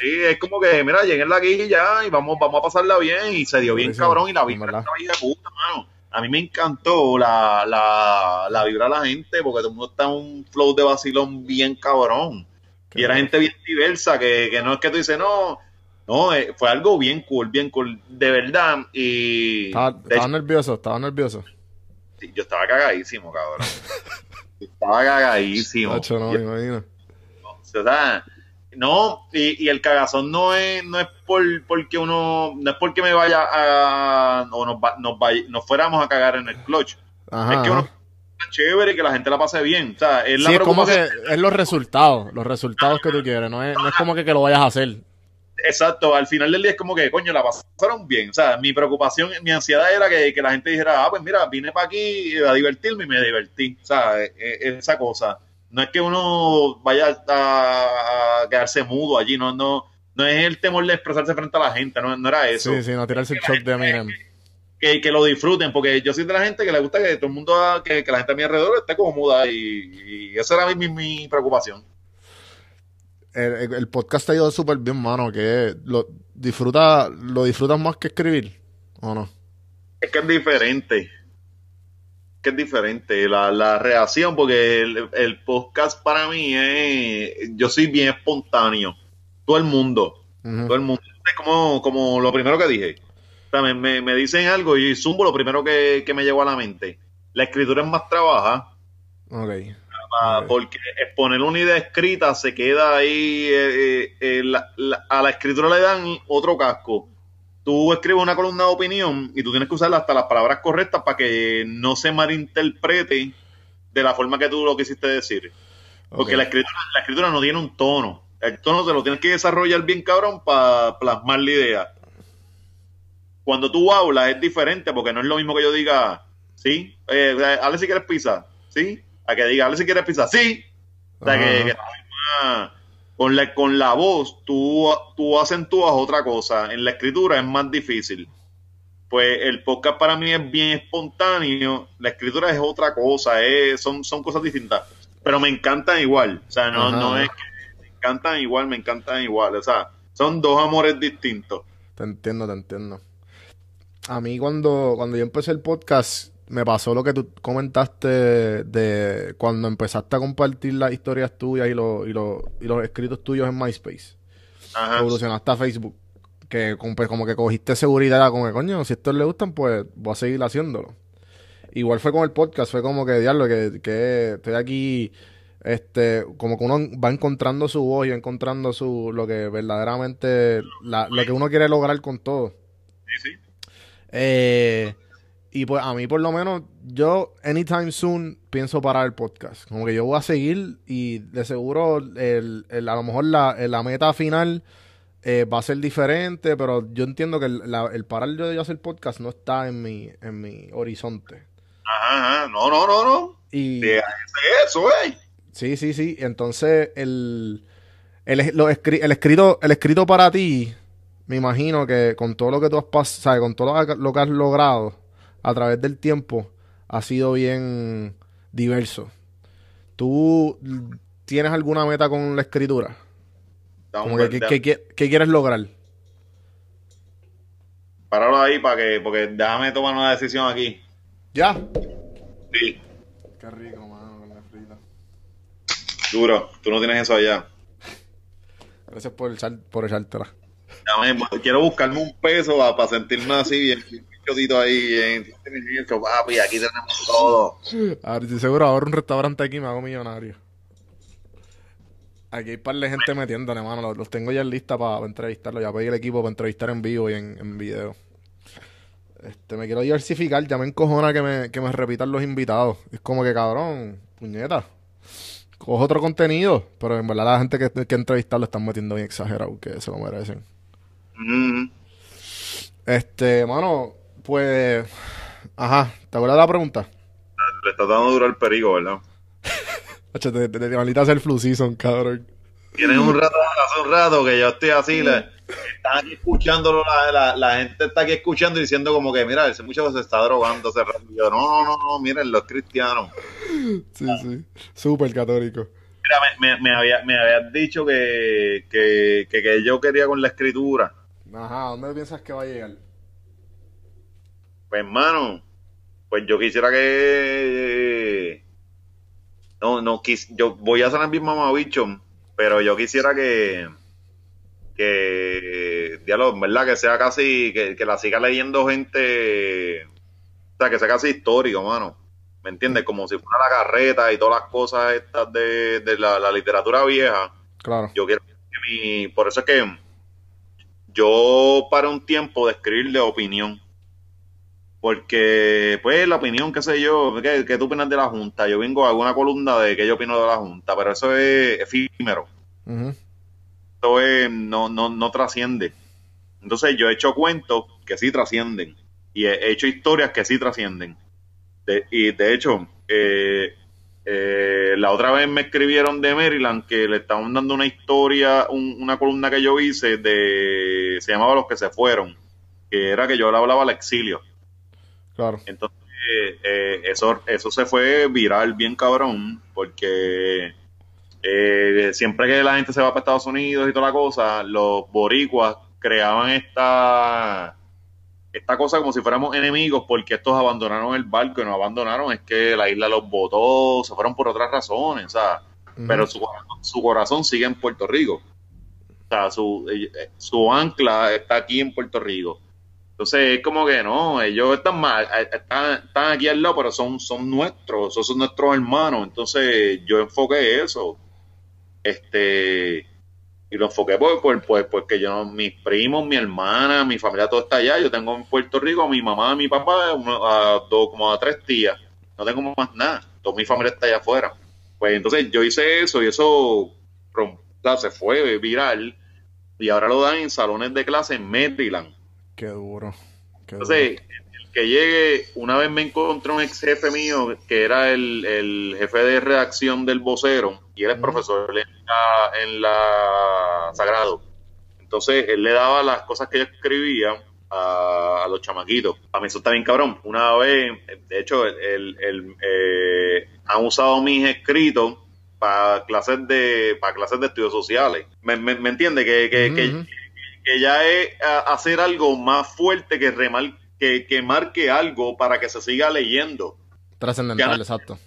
Sí, es como que, mira, lleguen aquí y ya y vamos, vamos a pasarla bien y se dio bien cabrón y la vibra estaba ahí de puta, mano. A mí me encantó la, la, la vibra de la gente porque todo el mundo está en un flow de vacilón bien cabrón. Qué y era gente bien diversa, que, que no es que tú dices, no, no, eh, fue algo bien cool, bien cool, de verdad. Y Estaba, de estaba hecho, nervioso, estaba nervioso. sí, yo estaba cagadísimo, cabrón. Estaba cagadísimo. No, Y- me imagino. o sea, no, y, y el cagazón no es, no es por porque uno, no es porque me vaya a, o nos, va- nos, vay- nos fuéramos a cagar en el clutch. Ajá. es que ajá. uno está chévere y que la gente la pase bien. O sea, es la Sí, es como que es los resultados, los resultados que tú quieres, no es, no es como que, que lo vayas a hacer. Exacto, al final del día es como que, coño, la pasaron bien. O sea, mi preocupación, mi ansiedad era que, que la gente dijera, ah, pues mira, vine para aquí a divertirme y me divertí. O sea, e- e- esa cosa. No es que uno vaya a, a quedarse mudo allí, no, no, no es el temor de expresarse frente a la gente, no, no era eso. Sí, sí, no tirarse el shock de Eminem. Que, que lo disfruten, porque yo soy de la gente que le gusta que todo el mundo, que, que la gente a mi alrededor esté como muda y, y esa era mi, mi, mi preocupación. El, podcast te ha ido súper bien, mano, que lo disfruta, lo disfrutas más que escribir, ¿o no? Es que es diferente. Que es diferente la, la reacción, porque el, el podcast para mí es. Yo soy bien espontáneo. Todo el mundo. Todo el mundo. Es como, como lo primero que dije. Me, me- me dicen algo y zumbo lo primero que, que me llegó a la mente. La escritura es más trabaja. Ah, porque exponer una idea escrita se queda ahí, eh, eh, eh, la- la- a la escritura le dan otro casco. Tú escribes una columna de opinión y tú tienes que usar hasta las palabras correctas para que no se malinterprete de la forma que tú lo quisiste decir. Porque la, escritura, la escritura no tiene un tono. El tono te lo tienes que desarrollar bien cabrón para plasmar la idea. Cuando tú hablas es diferente porque no es lo mismo que yo diga, sí, eh, Ale si quieres pizza, sí, a que diga Ale si quieres pizza, sí. O sea, que, con, la, con la voz tú, tú acentúas otra cosa. En la escritura es más difícil. Pues el podcast para mí es bien espontáneo. La escritura es otra cosa. es- son, son cosas distintas. Pero me encantan igual. O sea, no, Ajá. no es que me encantan igual, me encantan igual. O sea, son dos amores distintos. Te entiendo, te entiendo. A mí cuando, cuando yo empecé el podcast, me pasó lo que tú comentaste de cuando empezaste a compartir las historias tuyas y, los y, los y los escritos tuyos en MySpace. Ajá. Evolucionaste a Facebook. Que como, pues, como que cogiste seguridad, como que coño, si a estos les gustan, pues voy a seguir haciéndolo. Igual fue con el podcast, fue como que, diablo, que, que estoy aquí, este, como que uno va encontrando su voz y va encontrando su, lo que verdaderamente, la- lo que uno quiere lograr con todo. Sí, sí. Eh, y pues a mí por lo menos, yo anytime soon pienso parar el podcast. Como que yo voy a seguir y de seguro el, el- a lo mejor la, la meta final eh, va a ser diferente, pero yo entiendo que el, la- el parar yo de yo hacer podcast no está en mi, en mi horizonte. Ajá, ajá. No, no, no, no. Y Sí, eso, güey. sí, sí, sí. Entonces el, el, lo escri- el escrito, el escrito para ti, me imagino que con todo lo que tú has pasado, con todo lo que- que has logrado a través del tiempo, ha sido bien diverso. ¿Tú tienes alguna meta con la escritura? Como que, ¿qué, qué- qué- qué quieres lograr? Páralo ahí para que, porque déjame tomar una decisión aquí. Ya. Sí. Qué rico, mano, con la frita. Duro, tú no tienes eso allá. Gracias por, echar, por echártela. Quiero buscarme un peso para sentirme así, bien, chotito ahí. Eso, papi, aquí tenemos todo. A ver, estoy seguro, ahora un restaurante aquí me hago millonario. Aquí hay par de gente metiéndole, mano. Los, tengo ya en lista para entrevistarlos. Ya pedí el equipo para entrevistar en vivo y en, en video. Este, me quiero diversificar. Ya me encojona que me, que me repitan los invitados. Es como que, cabrón, puñeta. Cojo otro contenido. Pero en verdad la gente que, que entrevistar lo están metiendo bien exagerado, que se lo merecen. Mm, Este, mano, pues... Ajá, ¿te acuerdas de la pregunta? le está dando duro el perigo, ¿verdad? Hacho, te, te, te maldita hacer flu season, cabrón. Tienes un rato, hace un rato que yo estoy así, le, están aquí escuchándolo, la, la, la gente está aquí escuchando y diciendo como que, mira, ese muchacho se está drogando yo, no, no, no, no, miren, los cristianos. Sí, sí. Súper católico. Mira, me, me, me, había, me habías dicho que, que, que, que yo quería con la escritura. Ajá, ¿dónde piensas que va a llegar? Pues, hermano, pues yo quisiera que... No, no, quis, yo voy a sonar bien mamabicho, pero yo quisiera que... Que, diálogo, ¿verdad? Que sea casi, que, que la siga leyendo gente, o sea, que sea casi histórico, mano. ¿Me entiendes? Como si fuera la carreta y todas las cosas estas de, de la, la literatura vieja. Claro. Yo quiero que mi, por eso es que yo para un tiempo de escribir de opinión. Porque, pues, la opinión, qué sé yo, ¿qué, qué tú opinas de la Junta? Yo vengo a alguna columna de que yo opino de la Junta, pero eso es efímero. Eso es, no, no, no trasciende. Entonces, yo he hecho cuentos que sí trascienden. Y he hecho historias que sí trascienden. De- y de hecho, eh, eh, la otra vez me escribieron de Maryland que le estaban dando una historia, un- una columna que yo hice de, se llamaba Los que se fueron, que era que yo le hablaba al exilio. Claro. Entonces, eh, eso, eso se fue viral bien cabrón, porque eh, siempre que la gente se va para Estados Unidos y toda la cosa, los boricuas creaban esta esta cosa como si fuéramos enemigos porque estos abandonaron el barco y no abandonaron, es que la isla los botó, se fueron por otras razones, o sea, Ujú. pero su, corazón- su corazón sigue en Puerto Rico. O sea, su, eh, su ancla está aquí en Puerto Rico. Entonces es como que no, ellos están mal, eh, están, están aquí al lado, pero son, son nuestros, esos son nuestros hermanos. Entonces yo enfoqué eso. Este y lo enfoqué por, por, por- porque yo mis primos, mi hermana, mi familia todo está allá. Yo tengo en Puerto Rico a mi mamá, a mi papá, uno- a dos, como a tres tías. No tengo más nada. Toda mi familia está allá afuera. Pues entonces yo hice eso y eso se fue viral y ahora lo dan en salones de clase en Maryland. Qué duro. Qué Entonces, el que llegue, una vez me encontré un ex jefe mío que era el, el jefe de redacción del vocero y él es profesor en la, en la Sagrado. Entonces, él le daba las cosas que yo escribía a, a los chamaquitos. A mí eso está bien cabrón. Una vez, de hecho, el, el- eh, han usado mis escritos para clases de para clases de estudios sociales. ¿Me, me, me entiende? Que, que, Ujú, que- ujú. que ya es hacer algo más fuerte que remar que, que marque algo para que se siga leyendo. Trascendental, exacto.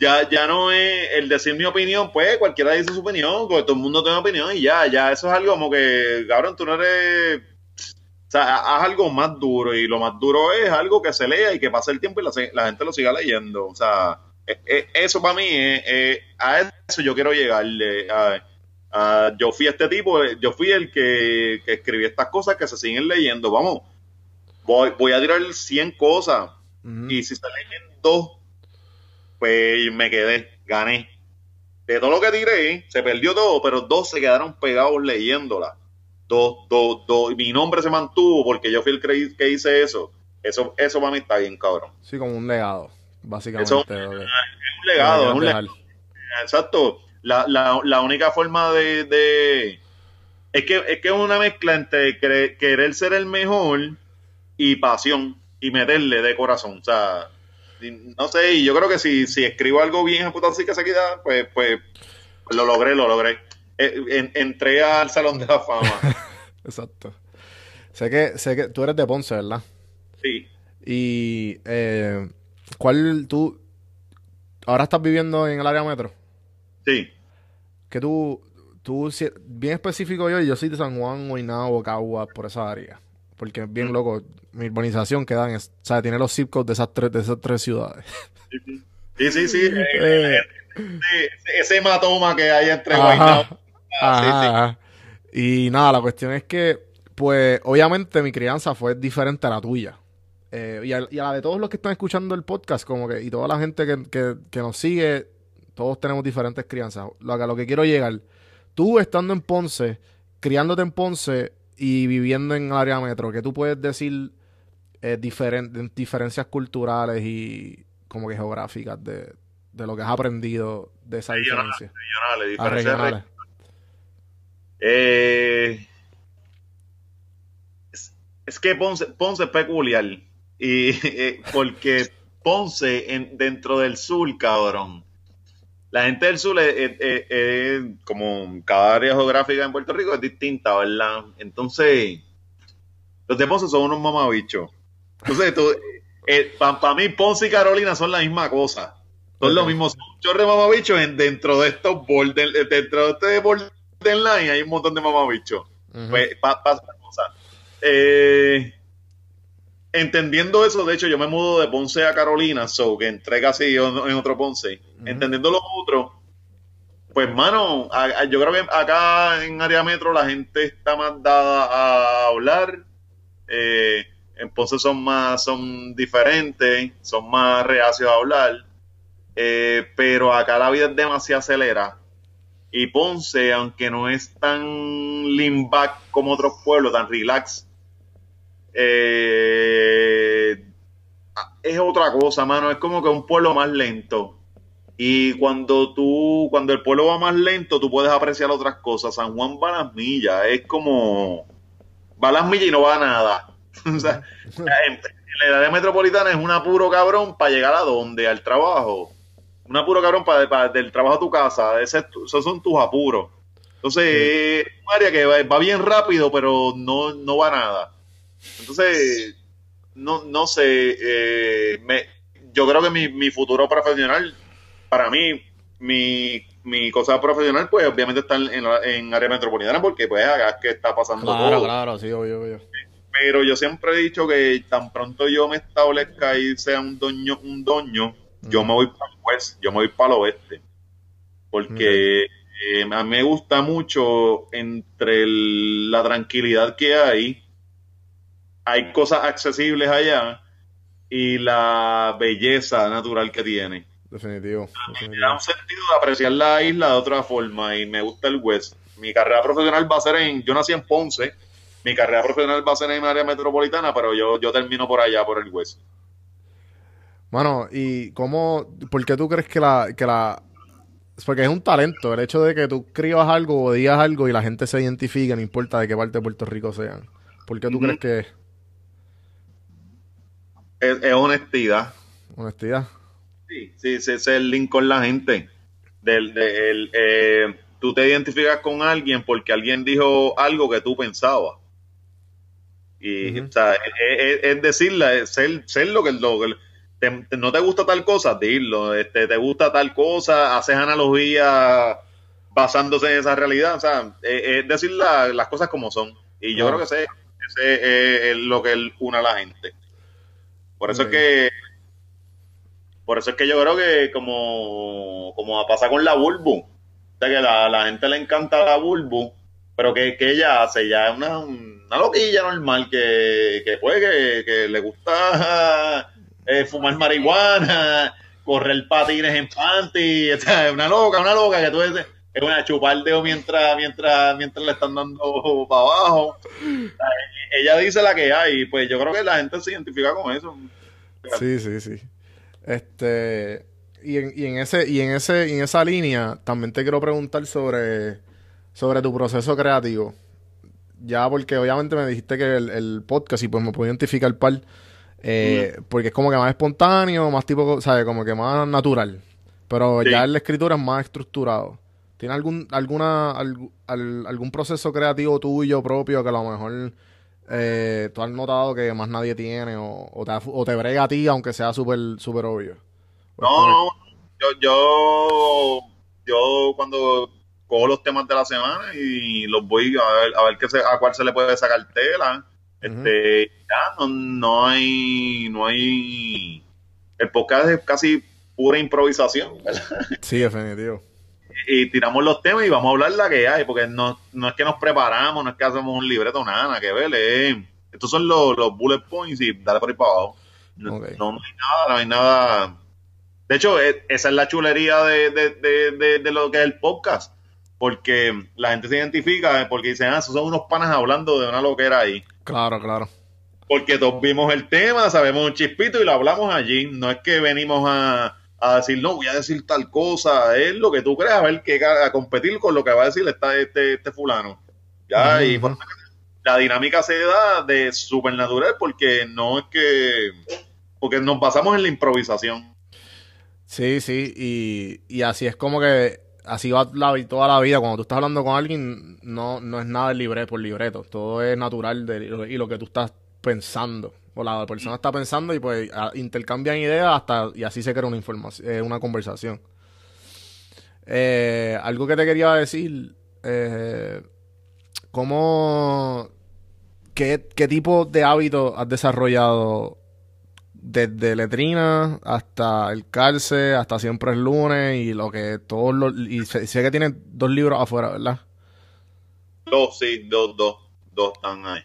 Ya, ya no es el decir mi opinión, pues cualquiera dice su opinión, porque todo el mundo tiene opinión y ya, ya eso es algo como que, cabrón, tú no eres... O sea, haz algo más duro y lo más duro es algo que se lea y que pase el tiempo y la, gente lo siga leyendo. O sea, e- e- eso para mí, es- a eso yo quiero llegarle. A, a- yo fui este tipo, yo fui el que, que escribí estas cosas que se siguen leyendo. Vamos, voy, voy a tirar 100 cosas y si se leen dos, pues me quedé, gané. De todo lo que tiré, se perdió todo, pero dos se quedaron pegados leyéndola. Dos, dos, dos. Y Mi nombre se mantuvo porque yo fui el que que hice eso. Eso, eso para mí está bien, cabrón. Sí, como un legado, básicamente. Eso- Es un legado, es un legado. Exacto. La, la, la única forma de, de- es que es que es una mezcla entre querer ser el mejor y pasión y meterle de corazón. O sea, no sé, y yo creo que si, si escribo algo bien, puta así que se queda, pues, pues lo logré, lo logré. Eh, en- entré al Salón de la Fama. Exacto. Sé que, sé que tú eres de Ponce, ¿verdad? Sí. Y eh, ¿cuál tú ahora estás viviendo en el área metro. Sí. Que tú, tú, bien específico yo, yo soy de San Juan, Guaynabo, Caguas, por esa área. Porque es bien loco. Mi urbanización queda en, o sea, tiene los zip codes de esas tres, de esas tres ciudades. Sí, sí, sí. eh, Eh, ese, ese hematoma que hay entre Ajá. Ah, sí, Ajá, sí. Y nada, la cuestión es que, pues, obviamente mi crianza fue diferente a la tuya. Eh, y, a, y a la de todos los que están escuchando el podcast, como que, y toda la gente que, que- que nos sigue, todos tenemos diferentes crianzas. Lo, a lo que quiero llegar, tú estando en Ponce, criándote en Ponce y viviendo en área metro, que tú puedes decir eh, diferen- diferencias culturales y como que geográficas de, de lo que has aprendido de esa Regionales, diferencia. Regionales, Ah, regionales. Eh, es, es que Ponce, Ponce es peculiar. Y eh, porque Ponce, en- dentro del sur, cabrón. La gente del sur es, es- es- es como cada área geográfica en Puerto Rico es distinta, ¿verdad? Entonces, los de Ponce son unos mamabichos. Entonces, para mí, Ponce y Carolina son la misma cosa. Son lo Ok. mismo, son un chorro de mamabichos en, dentro de estos border, dentro de este borderline hay un montón de mamabichos. Ujú. Pues pa- pasa una cosa. Eh, entendiendo eso, de hecho, yo me mudo de Ponce a Carolina, so que entré casi en otro Ponce. Entendiendo lo otro, pues, mano, a- yo creo que acá en área metro la gente está más dada a hablar. Eh, en Ponce son más, son diferentes, son más reacios a hablar. Eh, pero acá la vida es demasiado acelera. Y Ponce, aunque no es tan lean como otros pueblos, tan relax, eh, es otra cosa, mano. Es como que un pueblo más lento. Y cuando tú, cuando el pueblo va más lento, tú puedes apreciar otras cosas. San Juan va a las millas, es como va a las millas y no va a nada. o sea, en, en la área metropolitana es un apuro cabrón para llegar a dónde, al trabajo. Un apuro cabrón para, del trabajo a tu casa. Ese esos son tus apuros. Entonces, es un área que va, va bien rápido, pero no, no va a nada. Entonces, no, no sé, eh, me, yo creo que mi, mi futuro profesional, para mí, mi, mi cosa profesional, pues obviamente está en, en área metropolitana, porque pues acá es que está pasando Claro, todo. claro, sí, obvio, obvio. Pero yo siempre he dicho que tan pronto yo me establezca y sea un doño, un doño, yo me voy para el oeste, yo me voy para el oeste. Porque eh, a mí me gusta mucho entre el- la tranquilidad que hay, hay cosas accesibles allá y la belleza natural que tiene. Definitivo. Me da un sentido de apreciar la isla de otra forma y me gusta el West. Mi carrera profesional va a ser en, yo nací en Ponce, mi carrera profesional va a ser en área metropolitana, pero yo, yo termino por allá, por el West. Mano, ¿y cómo, por qué tú crees que la, que la, porque es un talento, el hecho de que tú escribas algo o digas algo y la gente se identifique, no importa de qué parte de Puerto Rico sean. ¿Por qué tú crees que es Es, es honestidad. honestidad? Sí, sí, ese es el link con la gente. Del, de- el, eh, tú te identificas con alguien porque alguien dijo algo que tú pensabas. Y, o sea, es, es- es decirle, es ser, ser lo que, lo que- te- te- no te gusta tal cosa, dilo. Este, te gusta tal cosa, haces analogías basándose en esa realidad. O sea, es, es decir la- las cosas como son. Y yo creo que ese, ese es lo que une a la gente. Por eso es que por eso es que yo creo que como, como pasa con la Bulbu, o sea que la, la gente le encanta la Bulbu, pero que, que ella hace ya una, una loquilla normal que, que pues que, que le gusta eh, fumar marihuana, correr patines en panty, una loca, una loca que tú dices, es una chupar dedo mientras, mientras, mientras le están dando para abajo. Ella dice la que hay, pues yo creo que la gente se identifica con eso. Sí, sí, sí. Este, y en, y en ese, y en ese, y en esa línea, también te quiero preguntar sobre, sobre tu proceso creativo. Ya porque obviamente me dijiste que el, el podcast, y pues me puedo identificar par, eh, porque es como que más espontáneo, más tipo, ¿sabes? Como que más natural. Pero Sí. ya en la escritura es más estructurado. ¿Tiene algún, alguna, algu- al- algún proceso creativo tuyo propio que a lo mejor eh, tú has notado que más nadie tiene o, o te, o te brega a ti aunque sea súper súper obvio? O es No, no, yo, yo, yo cuando cojo los temas de la semana y los voy a ver, a ver qué se, a cuál se le puede sacar tela. Este, ya no, no hay, no hay, el podcast es casi pura improvisación, ¿verdad? Sí, definitivo. Y tiramos los temas y vamos a hablar la que hay, porque no, no es que nos preparamos, no es que hacemos un libreto, nada, nada que ver, eh. estos son los, los bullet points y dale por ahí para abajo. No, no, hay nada, no hay nada. De hecho, e, esa es la chulería de, de, de, de, lo que es el podcast. Porque la gente se identifica porque dicen, ah, esos son unos panas hablando de una loquera ahí. Claro, claro. Porque todos vimos el tema, sabemos un chispito y lo hablamos allí. No es que venimos a, a decir, no, voy a decir tal cosa, es lo que tú creas, a ver que a competir con lo que va a decir este, este fulano. Ya, y la dinámica se da de supernatural porque no es que porque nos basamos en la improvisación. Sí, sí, y, y así es como que así va la, toda la vida. Cuando tú estás hablando con alguien, no, no es nada libre por libreto. Todo es natural de, y lo que tú estás pensando. O la persona está pensando y pues intercambian ideas hasta y así se crea una información, eh, una conversación. Eh, algo que te quería decir, eh, ¿cómo, qué, qué tipo de hábitos has desarrollado desde letrina hasta el cárcel, hasta siempre es lunes y lo que todos los... Y sé, que tiene dos libros afuera, ¿verdad? Dos, sí, dos, dos, dos están ahí.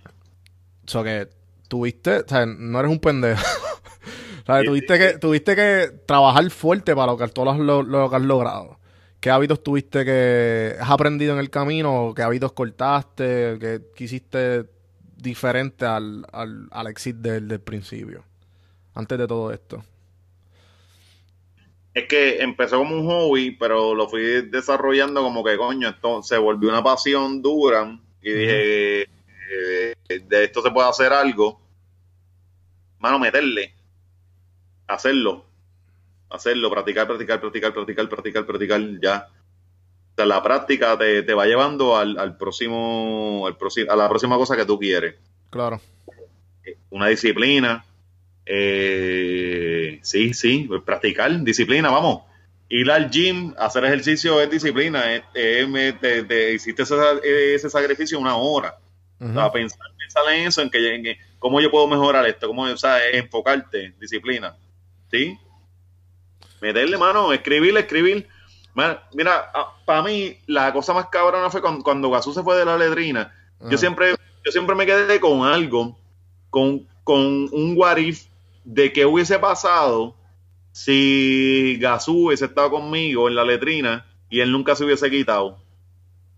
O sea que tuviste, o sea, no eres un pendejo. o sea, tuviste, Que, tuviste que trabajar fuerte para lograr todo lo, lo, que has logrado. ¿Qué hábitos tuviste que has aprendido en el camino? ¿Qué hábitos cortaste? ¿Qué, hiciste diferente al, al, al exit del, del principio? antes de todo esto? Es que empezó como un hobby, pero lo fui desarrollando como que, coño, esto se volvió una pasión dura. Y dije, eh, de esto se puede hacer algo. Mano, meterle. Hacerlo. Hacerlo, practicar, practicar, practicar, practicar, practicar, practicar, ya. O sea, la práctica te, te va llevando al, al próximo, al próximo, a la próxima cosa que tú quieres. Claro. Una disciplina, eh, sí, sí, practicar, disciplina, vamos. Ir al gym, hacer ejercicio es disciplina. te, hiciste ese, sacrificio una hora. pensar, en eso, en que, cómo yo puedo mejorar esto, cómo, o sea, enfocarte, disciplina. ¿Sí? Meterle mano, escribir, escribir. mira, ah, para mí, la cosa más cabrona fue cuando, cuando se fue de la ledrina. Yo siempre, yo siempre me quedé con algo, con, con un what de qué hubiese pasado si Gazú hubiese estado conmigo en la letrina y él nunca se hubiese quitado.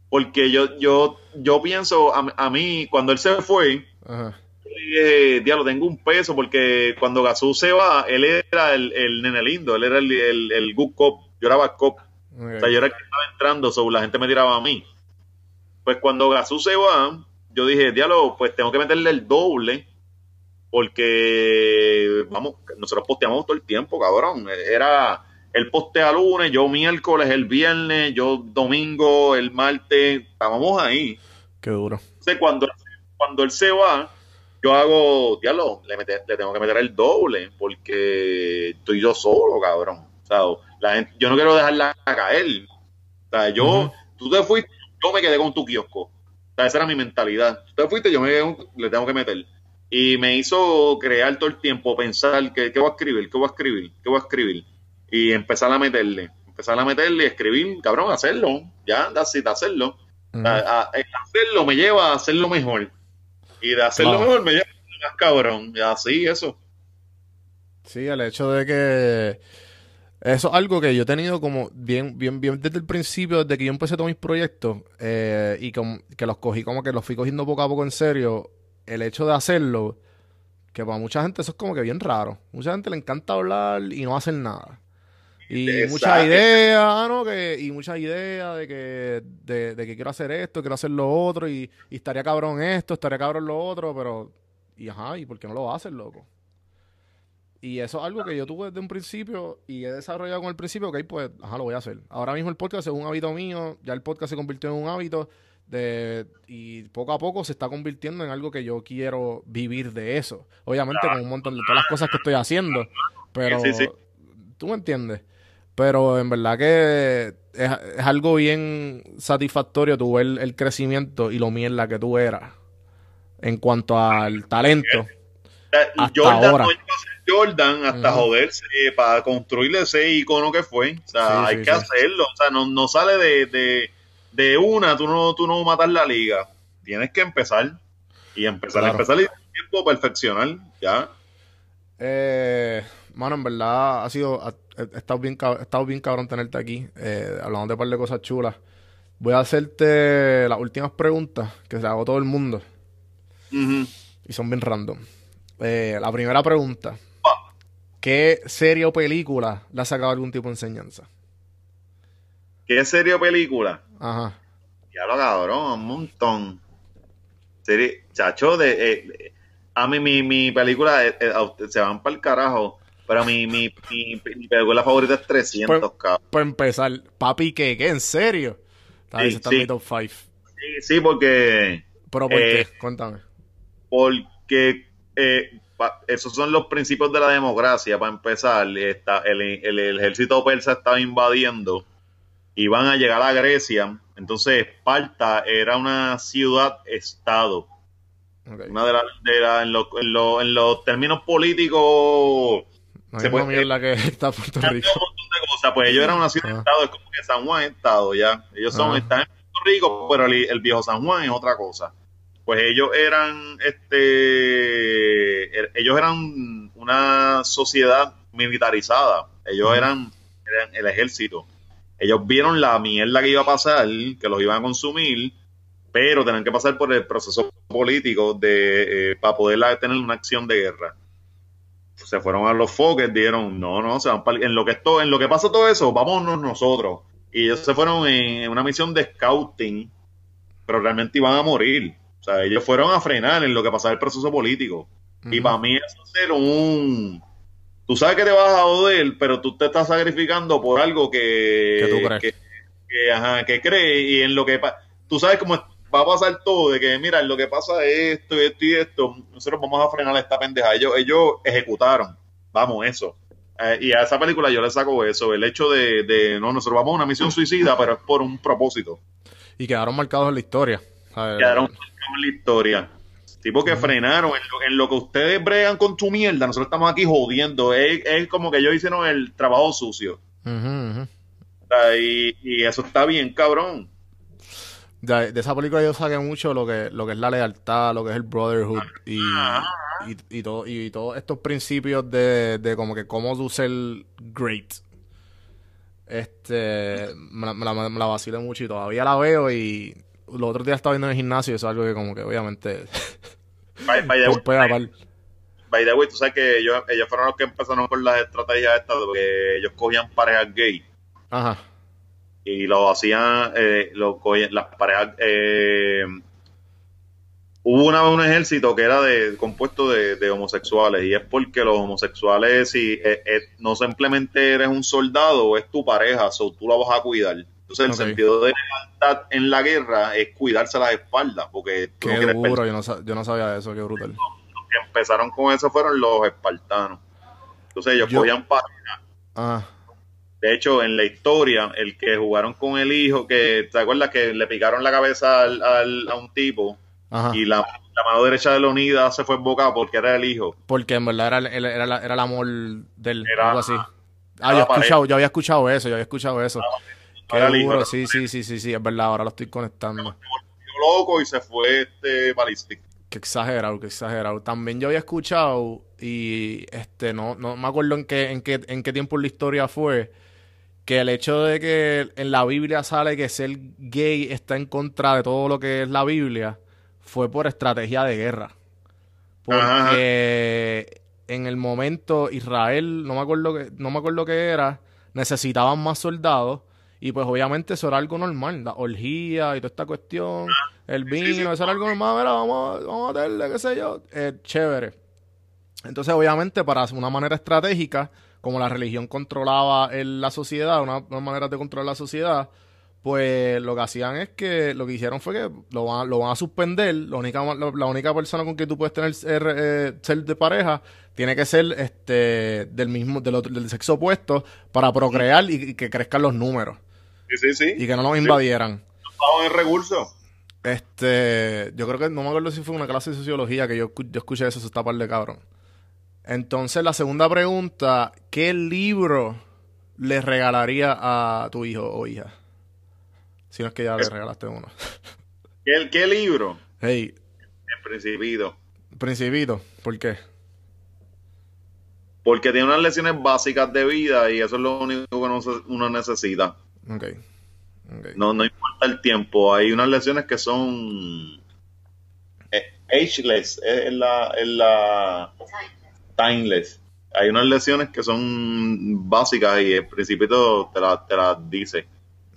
Porque yo, yo, yo pienso, a, mí, cuando él se fue, diablo, tengo un peso, porque cuando Gazú se va, él era el, el nene lindo, él era el, el, good cop, yo era bad cop. O sea, yo era el que estaba entrando, so, la gente me tiraba a mí. Pues cuando Gazú se va, yo dije, diablo, pues tengo que meterle el doble porque, vamos, nosotros posteamos todo el tiempo, cabrón. Era el postea lunes, yo miércoles, el viernes, yo domingo, el martes, estábamos ahí. Qué duro. Entonces, cuando, cuando él se va, yo hago, diablo, le, le tengo que meter el doble, porque estoy yo solo, cabrón. O sea, la gente, yo no quiero dejarla caer. O sea, yo, tú te fuiste, yo me quedé con tu kiosco. O sea, esa era mi mentalidad. Tú te fuiste, yo me le tengo que meter y me hizo crear todo el tiempo, pensar que, qué voy a escribir, qué voy a escribir, qué voy a escribir. Y empezar a meterle, empezar a meterle, escribir, cabrón, hacerlo, ya, así, hacerlo. hacerlo me lleva a hacerlo mejor. Y de hacerlo mejor me lleva a más cabrón. Y así, eso. Sí, el hecho de que eso es algo que yo he tenido como bien, bien, bien desde el principio, desde que yo empecé todos mis proyectos eh, y que los cogí como que los fui cogiendo poco a poco en serio el hecho de hacerlo, que para mucha gente eso es como que bien raro. Mucha gente le encanta hablar y no hacer nada. Y mucha idea, ¿no? Que, y mucha idea de que, de, que quiero hacer esto, quiero hacer lo otro, y, estaría cabrón esto, estaría cabrón lo otro, pero. Y ajá, ¿y por qué no lo haces, loco? Y eso es algo que yo tuve desde un principio y he desarrollado con el principio, ok, pues, ajá, lo voy a hacer. Ahora mismo el podcast es un hábito mío, ya el podcast se convirtió en un hábito de, y poco a poco se está convirtiendo en algo que yo quiero vivir de eso. Obviamente con un montón de todas las cosas que estoy haciendo, pero tú me entiendes. Pero en verdad que es, es algo bien satisfactorio tu ver el crecimiento y lo mierda que tú eras en cuanto al talento. Hasta Jordan ahora. no llegó a ser Jordan hasta Ujú. joderse para construirle ese icono que fue. O sea, Sí, hay sí, que sí. hacerlo. O sea, no, no sale de, de, de una, tú no, tú no matas la liga. Tienes que empezar. Y empezar, Claro. empezar y tiempo perfeccionar. Ya. Eh, mano, en verdad ha sido, he estado bien, he estado bien cabrón tenerte aquí, eh, hablando de un par de cosas chulas. Voy a hacerte las últimas preguntas que se las hago a todo el mundo y son bien random. Eh, la primera pregunta, ¿qué serie o película le ha sacado algún tipo de enseñanza? ¿Qué serie o película? Ajá. Ya lo cabrón, un montón. Serie, chacho, de, eh, a mí mi, mi película eh, eh, se van para el carajo. Pero mi, mi, mi, mi película favorita es 300, Pues- cabrón. Para empezar, papi, ¿qué? ¿Qué? ¿En serio? Está Sí, está sí. en mi top 5. Sí, sí, porque ¿Pero por Eh, qué? Cuéntame. porque eh, pa- esos son los principios de la democracia para empezar está, el, el- el ejército persa estaba invadiendo y van a llegar a Grecia entonces Esparta era una ciudad estado Ok. una de las de la- en, los- en los- en los términos políticos No se puede- mierda que está Puerto Rico. un montón de cosas. Pues ellos eran una ciudad Ajá. estado es como que San Juan es estado ya. Ellos son Ajá. están en Puerto Rico pero el, el viejo San Juan es otra cosa. Pues ellos eran este er- ellos eran una sociedad militarizada. Ellos eran, eran el ejército. Ellos vieron la mierda que iba a pasar que los iban a consumir pero tenían que pasar por el proceso político de eh, para poder tener una acción de guerra se fueron a los foques dijeron no no se van pa'l- en lo que esto en lo que pasa todo eso vámonos nosotros. Y ellos se fueron en, en una misión de scouting pero realmente iban a morir. O sea ellos fueron a frenar en lo que pasaba el proceso político. Y para mí eso es ser un tú sabes que te vas a joder pero tú te estás sacrificando por algo que ¿Qué tú crees? que, que, ajá, que cree y en lo que tú sabes cómo va a pasar todo de que mira lo que pasa es esto y esto y esto nosotros vamos a frenar esta pendeja ellos ellos ejecutaron vamos eso Eh, y a esa película yo le saco eso el hecho de, de no nosotros vamos a una misión suicida pero es por un propósito Y quedaron marcados en la historia. quedaron marcados en la historia. Tipo que frenaron en lo, en lo que ustedes bregan con tu mierda. Nosotros estamos aquí jodiendo. Es, es como que ellos hicieron el trabajo sucio. Y eso está bien, cabrón. De, de esa película yo saqué mucho lo que, lo que es la lealtad, lo que es el brotherhood y, y, y todo, y todos estos principios de, de como que cómo tú ser great. Este, me la, me la, me la vacilé mucho y todavía la veo y los otros días estaba viendo en el gimnasio y eso es algo que como que obviamente By, by the way, tú sabes que ellos, ellos fueron los que empezaron con las estrategias estas, porque ellos cogían parejas gay Ajá. Y lo hacían, eh, lo las parejas. eh, hubo una un ejército que era de compuesto de, de homosexuales y es porque los homosexuales si eh, eh, no simplemente eres un soldado es tu pareja, so tú la vas a cuidar. Entonces el sentido de lealtad en la guerra es cuidarse las espaldas porque tú no Qué quieres duro, yo no, yo no sabía eso, qué brutal. los que empezaron con eso fueron los espartanos. Entonces ellos Yo- cogían parejas. Ah, De hecho, en la historia, el que jugaron con el hijo, que te acuerdas que le picaron la cabeza al, al- a un tipo ajá. y la, la mano derecha de Leonidas se fue embocada porque era el hijo. Porque en verdad era, era, la- era el amor del Era- algo así. Ah, yo, la escuchado, yo había escuchado eso, yo había escuchado eso. Qué era el hijo, duro, era- sí, sí, sí, sí, sí, es verdad, ahora lo estoy conectando. Loco y se fue este balístico. Qué exagerado, qué exagerado. También yo había escuchado y este no, no me acuerdo en qué, en qué, en qué tiempo en la historia fue que el hecho de que en la Biblia sale que ser gay está en contra de todo lo que es la Biblia fue por estrategia de guerra. Porque en el momento Israel, no me acuerdo que, no me acuerdo qué era, necesitaban más soldados y pues obviamente eso era algo normal, la orgía y toda esta cuestión, el sí, sí. vino, eso era algo normal, mira, vamos, a- vamos a meterle, qué sé yo, eh, chévere. Entonces obviamente para una manera estratégica, como la religión controlaba el- la sociedad, una, una manera de controlar la sociedad, Pues lo que hacían es que lo que hicieron fue que lo van, lo van a suspender. La única, la, la única persona con que tú puedes tener ser, eh, ser de pareja tiene que ser este del mismo del, otro- del sexo opuesto para procrear y, y que crezcan los números Sí, sí, sí. y que no nos invadieran. Estamos en recursos. Este, yo creo que no me acuerdo si fue una clase de sociología que yo, yo escuché eso, eso está par de cabrón. Entonces, la segunda pregunta, ¿qué libro le regalaría a tu hijo o hija? Si no es que ya le regalaste uno. ¿Qué, qué libro? Hey, El Principito. Principito, ¿por qué? Porque tiene unas lecciones básicas de vida y eso es lo único que uno, necesita. Ok. ok. No, no importa el tiempo. Hay unas lecciones que son eh, ageless, es la, es la timeless. Hay unas lecciones que son básicas y el principito te las te las dice.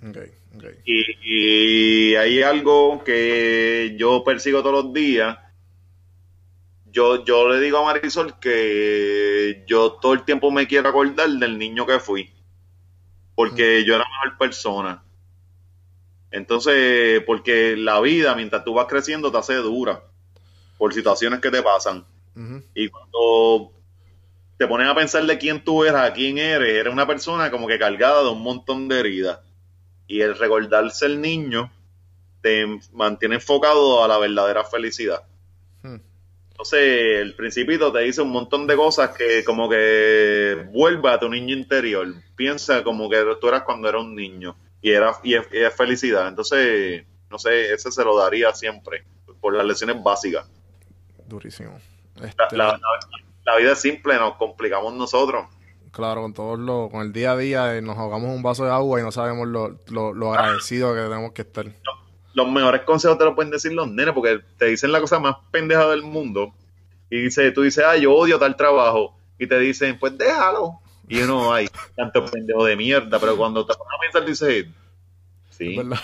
Ok, ok. Y, y hay algo que yo persigo todos los días. Yo, yo le digo a Marisol que yo todo el tiempo me quiero acordar del niño que fui. Porque yo era mejor persona. Entonces, porque la vida, mientras tú vas creciendo, te hace dura. Por situaciones que te pasan. Y cuando te pones a pensar de quién tú eras, a quién eres, eres una persona como que cargada de un montón de heridas. Y el recordarse el niño te mantiene enfocado a la verdadera felicidad. Hmm. Entonces, el principito te dice un montón de cosas que como que vuelve a tu niño interior. Piensa como que tú eras cuando eras un niño. Y, era, y, es, y es felicidad. Entonces, no sé, ese se lo daría siempre. Por las lecciones básicas. Durísimo. La, Este, la- la- la vida es simple, nos complicamos nosotros. Claro, con todos los, con el día a día eh, nos ahogamos un vaso de agua y no sabemos lo, lo, lo agradecido que tenemos que estar. Los mejores consejos te los pueden decir los nenes porque te dicen la cosa más pendeja del mundo. Y dice, tú dices, ah, yo odio tal trabajo. Y te dicen, pues déjalo. Y uno, ay, tanto pendejo de mierda. Pero cuando te pones a pensar, dices, sí, ¿Verdad?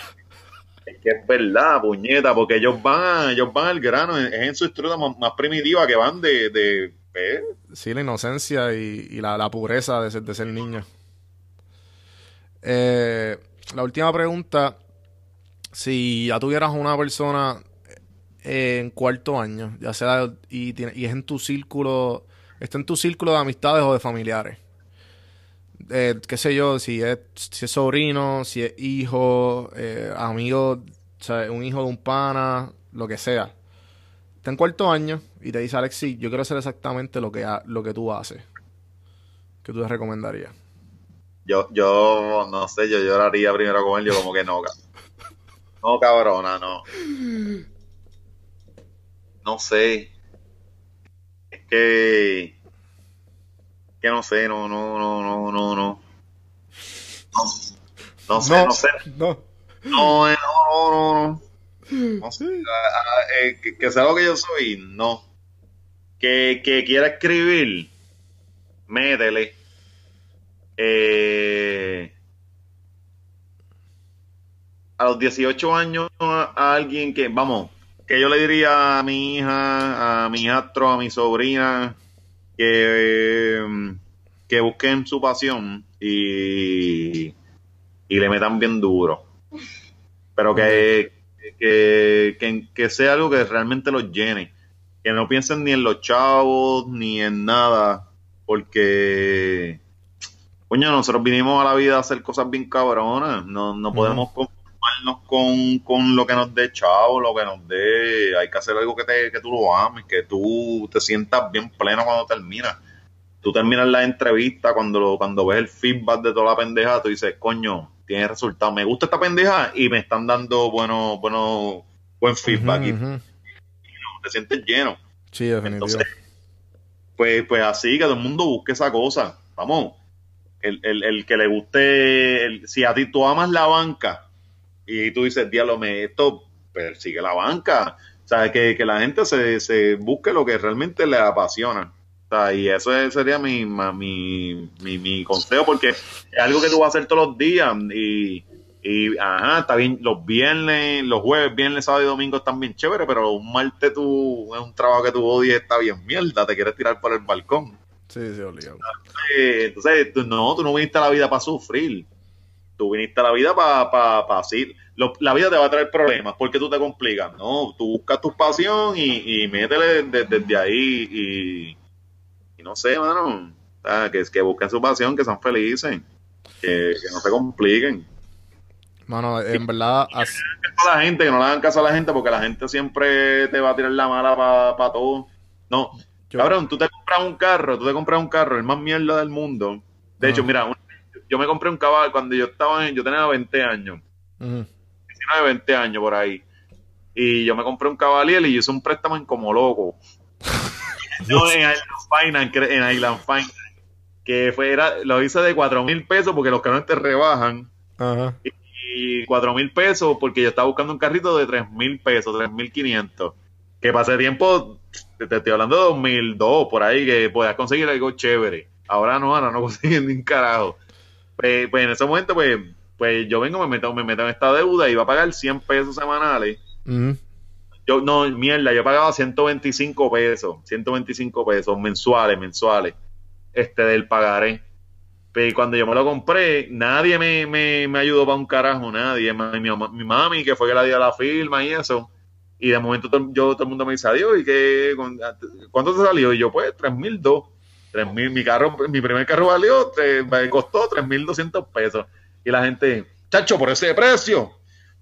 Es que es verdad, puñeta, porque ellos van, ellos van al grano, es en su estructura más, más primitiva que van de, de eh, Sí, la inocencia y, y la, la pureza de ser, de ser niño. Eh, la última pregunta, si ya tuvieras una persona eh, en cuarto año, ya sea y, y es en tu círculo, está en tu círculo de amistades o de familiares. Eh, qué sé yo, si es, si es sobrino, si es hijo, eh, amigo, un hijo de un pana, lo que sea. Está en cuarto año y te dice Alexis, yo quiero hacer exactamente lo que, lo que tú haces. ¿Qué tú le recomendarías? yo, yo, no sé, yo lloraría primero con él, yo como que no, no, cabrona, no. No sé. Es que, que no sé, no, no, no, no, no, no. No, no sé, no, sé. No. No, eh, no, no, no, no. No sé, ah, ah, eh, que, que sea lo que yo soy, no. Que, que quiera escribir, métele. Eh, a los 18 años a, a alguien que, vamos, que yo le diría a mi hija, a mi hijastro, a mi sobrina, que, eh, que busquen su pasión y, y le metan bien duro. Pero que, que, que, que sea algo que realmente los llene. Que no piensen ni en los chavos, ni en nada. Porque, coño, nosotros vinimos a la vida a hacer cosas bien cabronas. No, no podemos conformarnos con, con lo que nos dé chavo, lo que nos dé. Hay que hacer algo que, te, que tú lo ames, que tú te sientas bien pleno cuando terminas. Tú terminas la entrevista, cuando, lo- cuando ves el feedback de toda la pendeja, tú dices, coño, tiene resultado. Me gusta esta pendeja y me están dando bueno, bueno, buen feedback. Y te sientes lleno. Sí, definitivo. Entonces, pues, pues así, que todo el mundo busque esa cosa. Vamos, el, el, el que le guste, el- si a ti tú amas la banca y tú dices, diablo, me esto persigue la banca. O sea, que, que la gente se, se busque lo que realmente le apasiona. O sea, y eso es- sería mi, mi, mi, mi consejo, porque es algo que tú vas a hacer todos los días. Y, y, ajá, está bien, los viernes, los jueves, viernes, sábado y domingo están bien chéveres, pero un martes tú, es un trabajo que tú odias, está bien mierda, te quieres tirar por el balcón. Sí, sí, obligado. Entonces, tú, no, tú no viniste a la vida para sufrir. Tú viniste a la vida para pa, pa así. Lo- la vida te va a traer problemas porque tú te complicas. No, tú buscas tu pasión y, y métele de- desde ahí y, y no sé, mano. O sea, que, que busquen su pasión, que sean felices, que, que no se compliquen. Mano, en verdad, as- a la gente, que no le hagan caso a la gente porque la gente siempre te va a tirar la mala para todo. No, Yo- cabrón, tú te compras un carro, tú te compras un carro, el más mierda del mundo. De Ah. hecho, mira, un- yo me compré un caballo cuando yo estaba en, yo tenía 20 años, ujú. 19, 20 años por ahí. Y yo me compré un Cavalier y hice un préstamo en como loco. no, en Island Finance, en Island Finance, que fue, era, lo hice de 4 mil pesos porque los carros te rebajan Ajá. y cuatro mil pesos porque yo estaba buscando un carrito de tres mil pesos, tres mil quinientos. Que pasé tiempo, te, te estoy hablando de 2002, por ahí, que podías conseguir algo chévere. Ahora no, ahora no consiguen ni un carajo. Pues, pues en ese momento, pues, pues yo vengo, me meto, me meto en esta deuda y iba a pagar 100 pesos semanales. Yo, no, mierda, yo pagaba 125 pesos, 125 pesos mensuales, mensuales, este del pagaré. Pero cuando yo me lo compré, nadie me, me, me ayudó para un carajo, nadie. Mi, mi, mi mami, que fue que la dio la firma y eso. Y de momento yo, todo el mundo me dice, adiós, ¿y qué? ¿Cuánto te salió? Y yo, pues, 3.002. 3.000, mi carro, mi primer carro valió, me costó 3.200 pesos. Y la gente, chacho, por ese precio,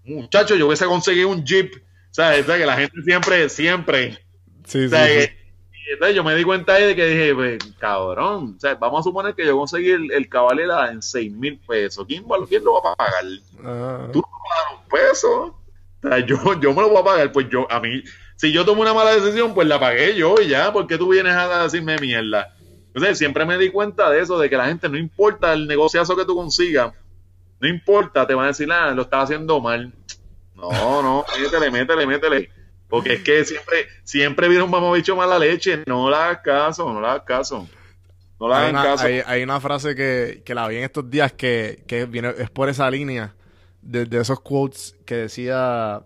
muchacho, yo hubiese conseguido un Jeep. O sea, es que la gente siempre, siempre. Sí, O sea, que- entonces yo me di cuenta ahí de que dije, pues, cabrón, o sea, vamos a suponer que yo conseguí el, el cabalera en 6 mil pesos. ¿Quién, ¿Quién lo va a pagar? Ajá. Tú un peso. O sea, yo, yo me lo voy a pagar, pues yo, a mí, si yo tomo una mala decisión, pues la pagué yo y ya, porque tú vienes a decirme mierda. Entonces, siempre me di cuenta de eso, de que la gente no importa el negociazo que tú consigas, no importa, te van a decir, ah, lo estás haciendo mal. No, no, métele, métele, métele. Porque es que siempre, siempre viene un mamabicho mala leche. No le hagas caso, no le hagas caso. No Hay hagan una, caso. hay- hay una frase que, que la vi en estos días que, que viene, es por esa línea de, de esos quotes que decía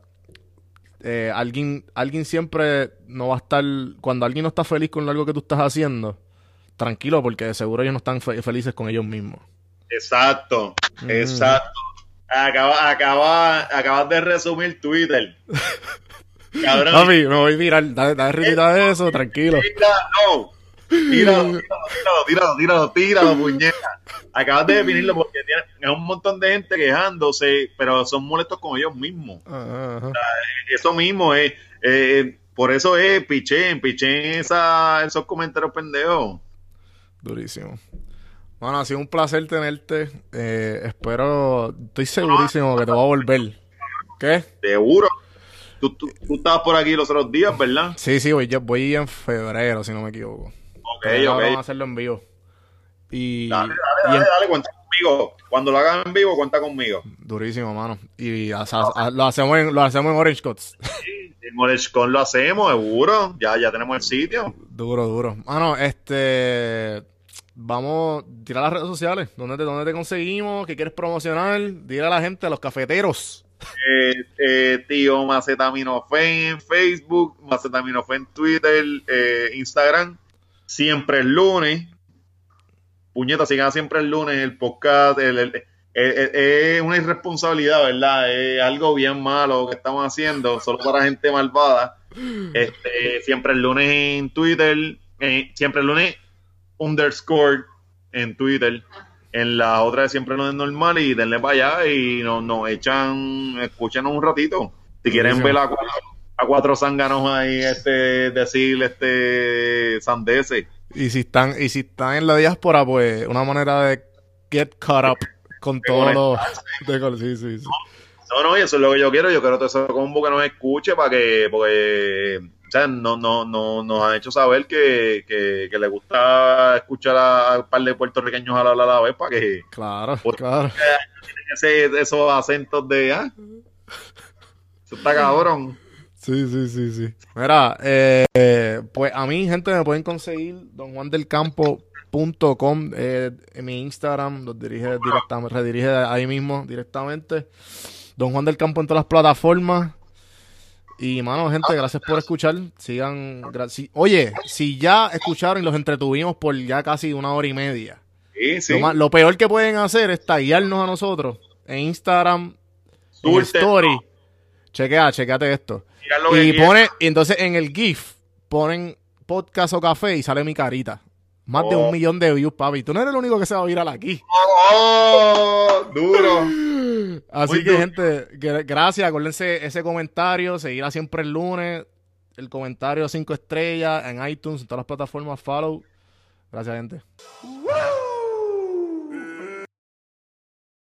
eh, alguien, alguien siempre no va a estar, cuando alguien no está feliz con algo que tú estás haciendo, tranquilo porque de seguro ellos no están fe- felices con ellos mismos. Exacto, Mm. exacto. Acaba, acaba, acabas de resumir Twitter. Cabrón. Papi, me voy a virar, dale, dale de eso, tranquilo. Tira, no. Tíralo, tíralo, tíralo, tíralo, tíralo, puñeta. Acabas de definirlo porque tiene, es un montón de gente quejándose, pero son molestos con ellos mismos. Ajá, ajá. Eso mismo es. eh, por eso es, pichén, pichén esa, esos comentarios pendejos. Durísimo. Bueno, ha sido un placer tenerte. Eh, espero, estoy segurísimo que te voy a volver. ¿Qué? Seguro. Tú, tú, tú estabas por aquí los otros días, ¿verdad? Sí, sí, voy, yo voy en febrero, si no me equivoco. Ok, Pero ok. Vamos a hacerlo en vivo. Y, Dale, y dale, en- dale, dale, cuenta conmigo. Cuando lo hagan en vivo, cuenta conmigo. durísimo, mano. Y a- lo, hacemos en, lo hacemos en Orange Cuts. En Molescon lo hacemos, seguro. Ya, ya tenemos el sitio. Duro, duro. Mano, este. Vamos, tira las redes sociales. ¿Dónde te, ¿Dónde te conseguimos? ¿Qué quieres promocionar? Dile a la gente, a los cafeteros. Eh, eh, tío Macetaminofe en Facebook, Macetaminofe en Twitter, eh, Instagram. Siempre el lunes. Puñeta, sigan siempre el lunes el podcast. es una irresponsabilidad, ¿verdad? Es algo bien malo que estamos haciendo, solo para gente malvada. Este, siempre el lunes en Twitter, eh, siempre el lunes underscore en Twitter. En la otra de siempre el lunes normal y denle para allá y nos, nos echan, escúchenos un ratito. Si quieren ver a cuatro, a cuatro zánganos ahí este, decir este sandeces. Y si están, y si están en la diáspora, pues una manera de get caught up con todo lo. de- sí, sí, sí. No, no, y eso es lo que yo quiero. Yo quiero todo ese combo que nos escuche para que, porque, o sea, no, no, no, nos han hecho saber que, que, que le gusta escuchar a, un par de puertorriqueños a la, a la vez para que Claro, claro. tienen ese, esos acentos de, ah, eso está cabrón. Sí, sí, sí, sí. Mira, eh, pues a mí, gente, me pueden conseguir donjuandelcampo.com eh, en mi Instagram, los dirige directamente, redirige ahí mismo directamente. Don Juan del Campo en todas las plataformas. Y, mano, gente, gracias por escuchar. Sigan. si- oye, si ya escucharon y los entretuvimos por ya casi una hora y media. Sí, sí. Lo, más- lo peor que pueden hacer es taguearnos a nosotros en Instagram, en Story. Chequea, chequeate esto. Y pone, y entonces en el GIF ponen podcast o café y sale mi carita. Más de Oh. un millón de views, papi. Tú no eres el único que se va a virar aquí. ¡Oh! Duro. Así que, gente, gra- gracias. Acuérdense ese comentario. Seguirá siempre el lunes. El comentario 5 estrellas en iTunes, en todas las plataformas. Follow. Gracias, gente.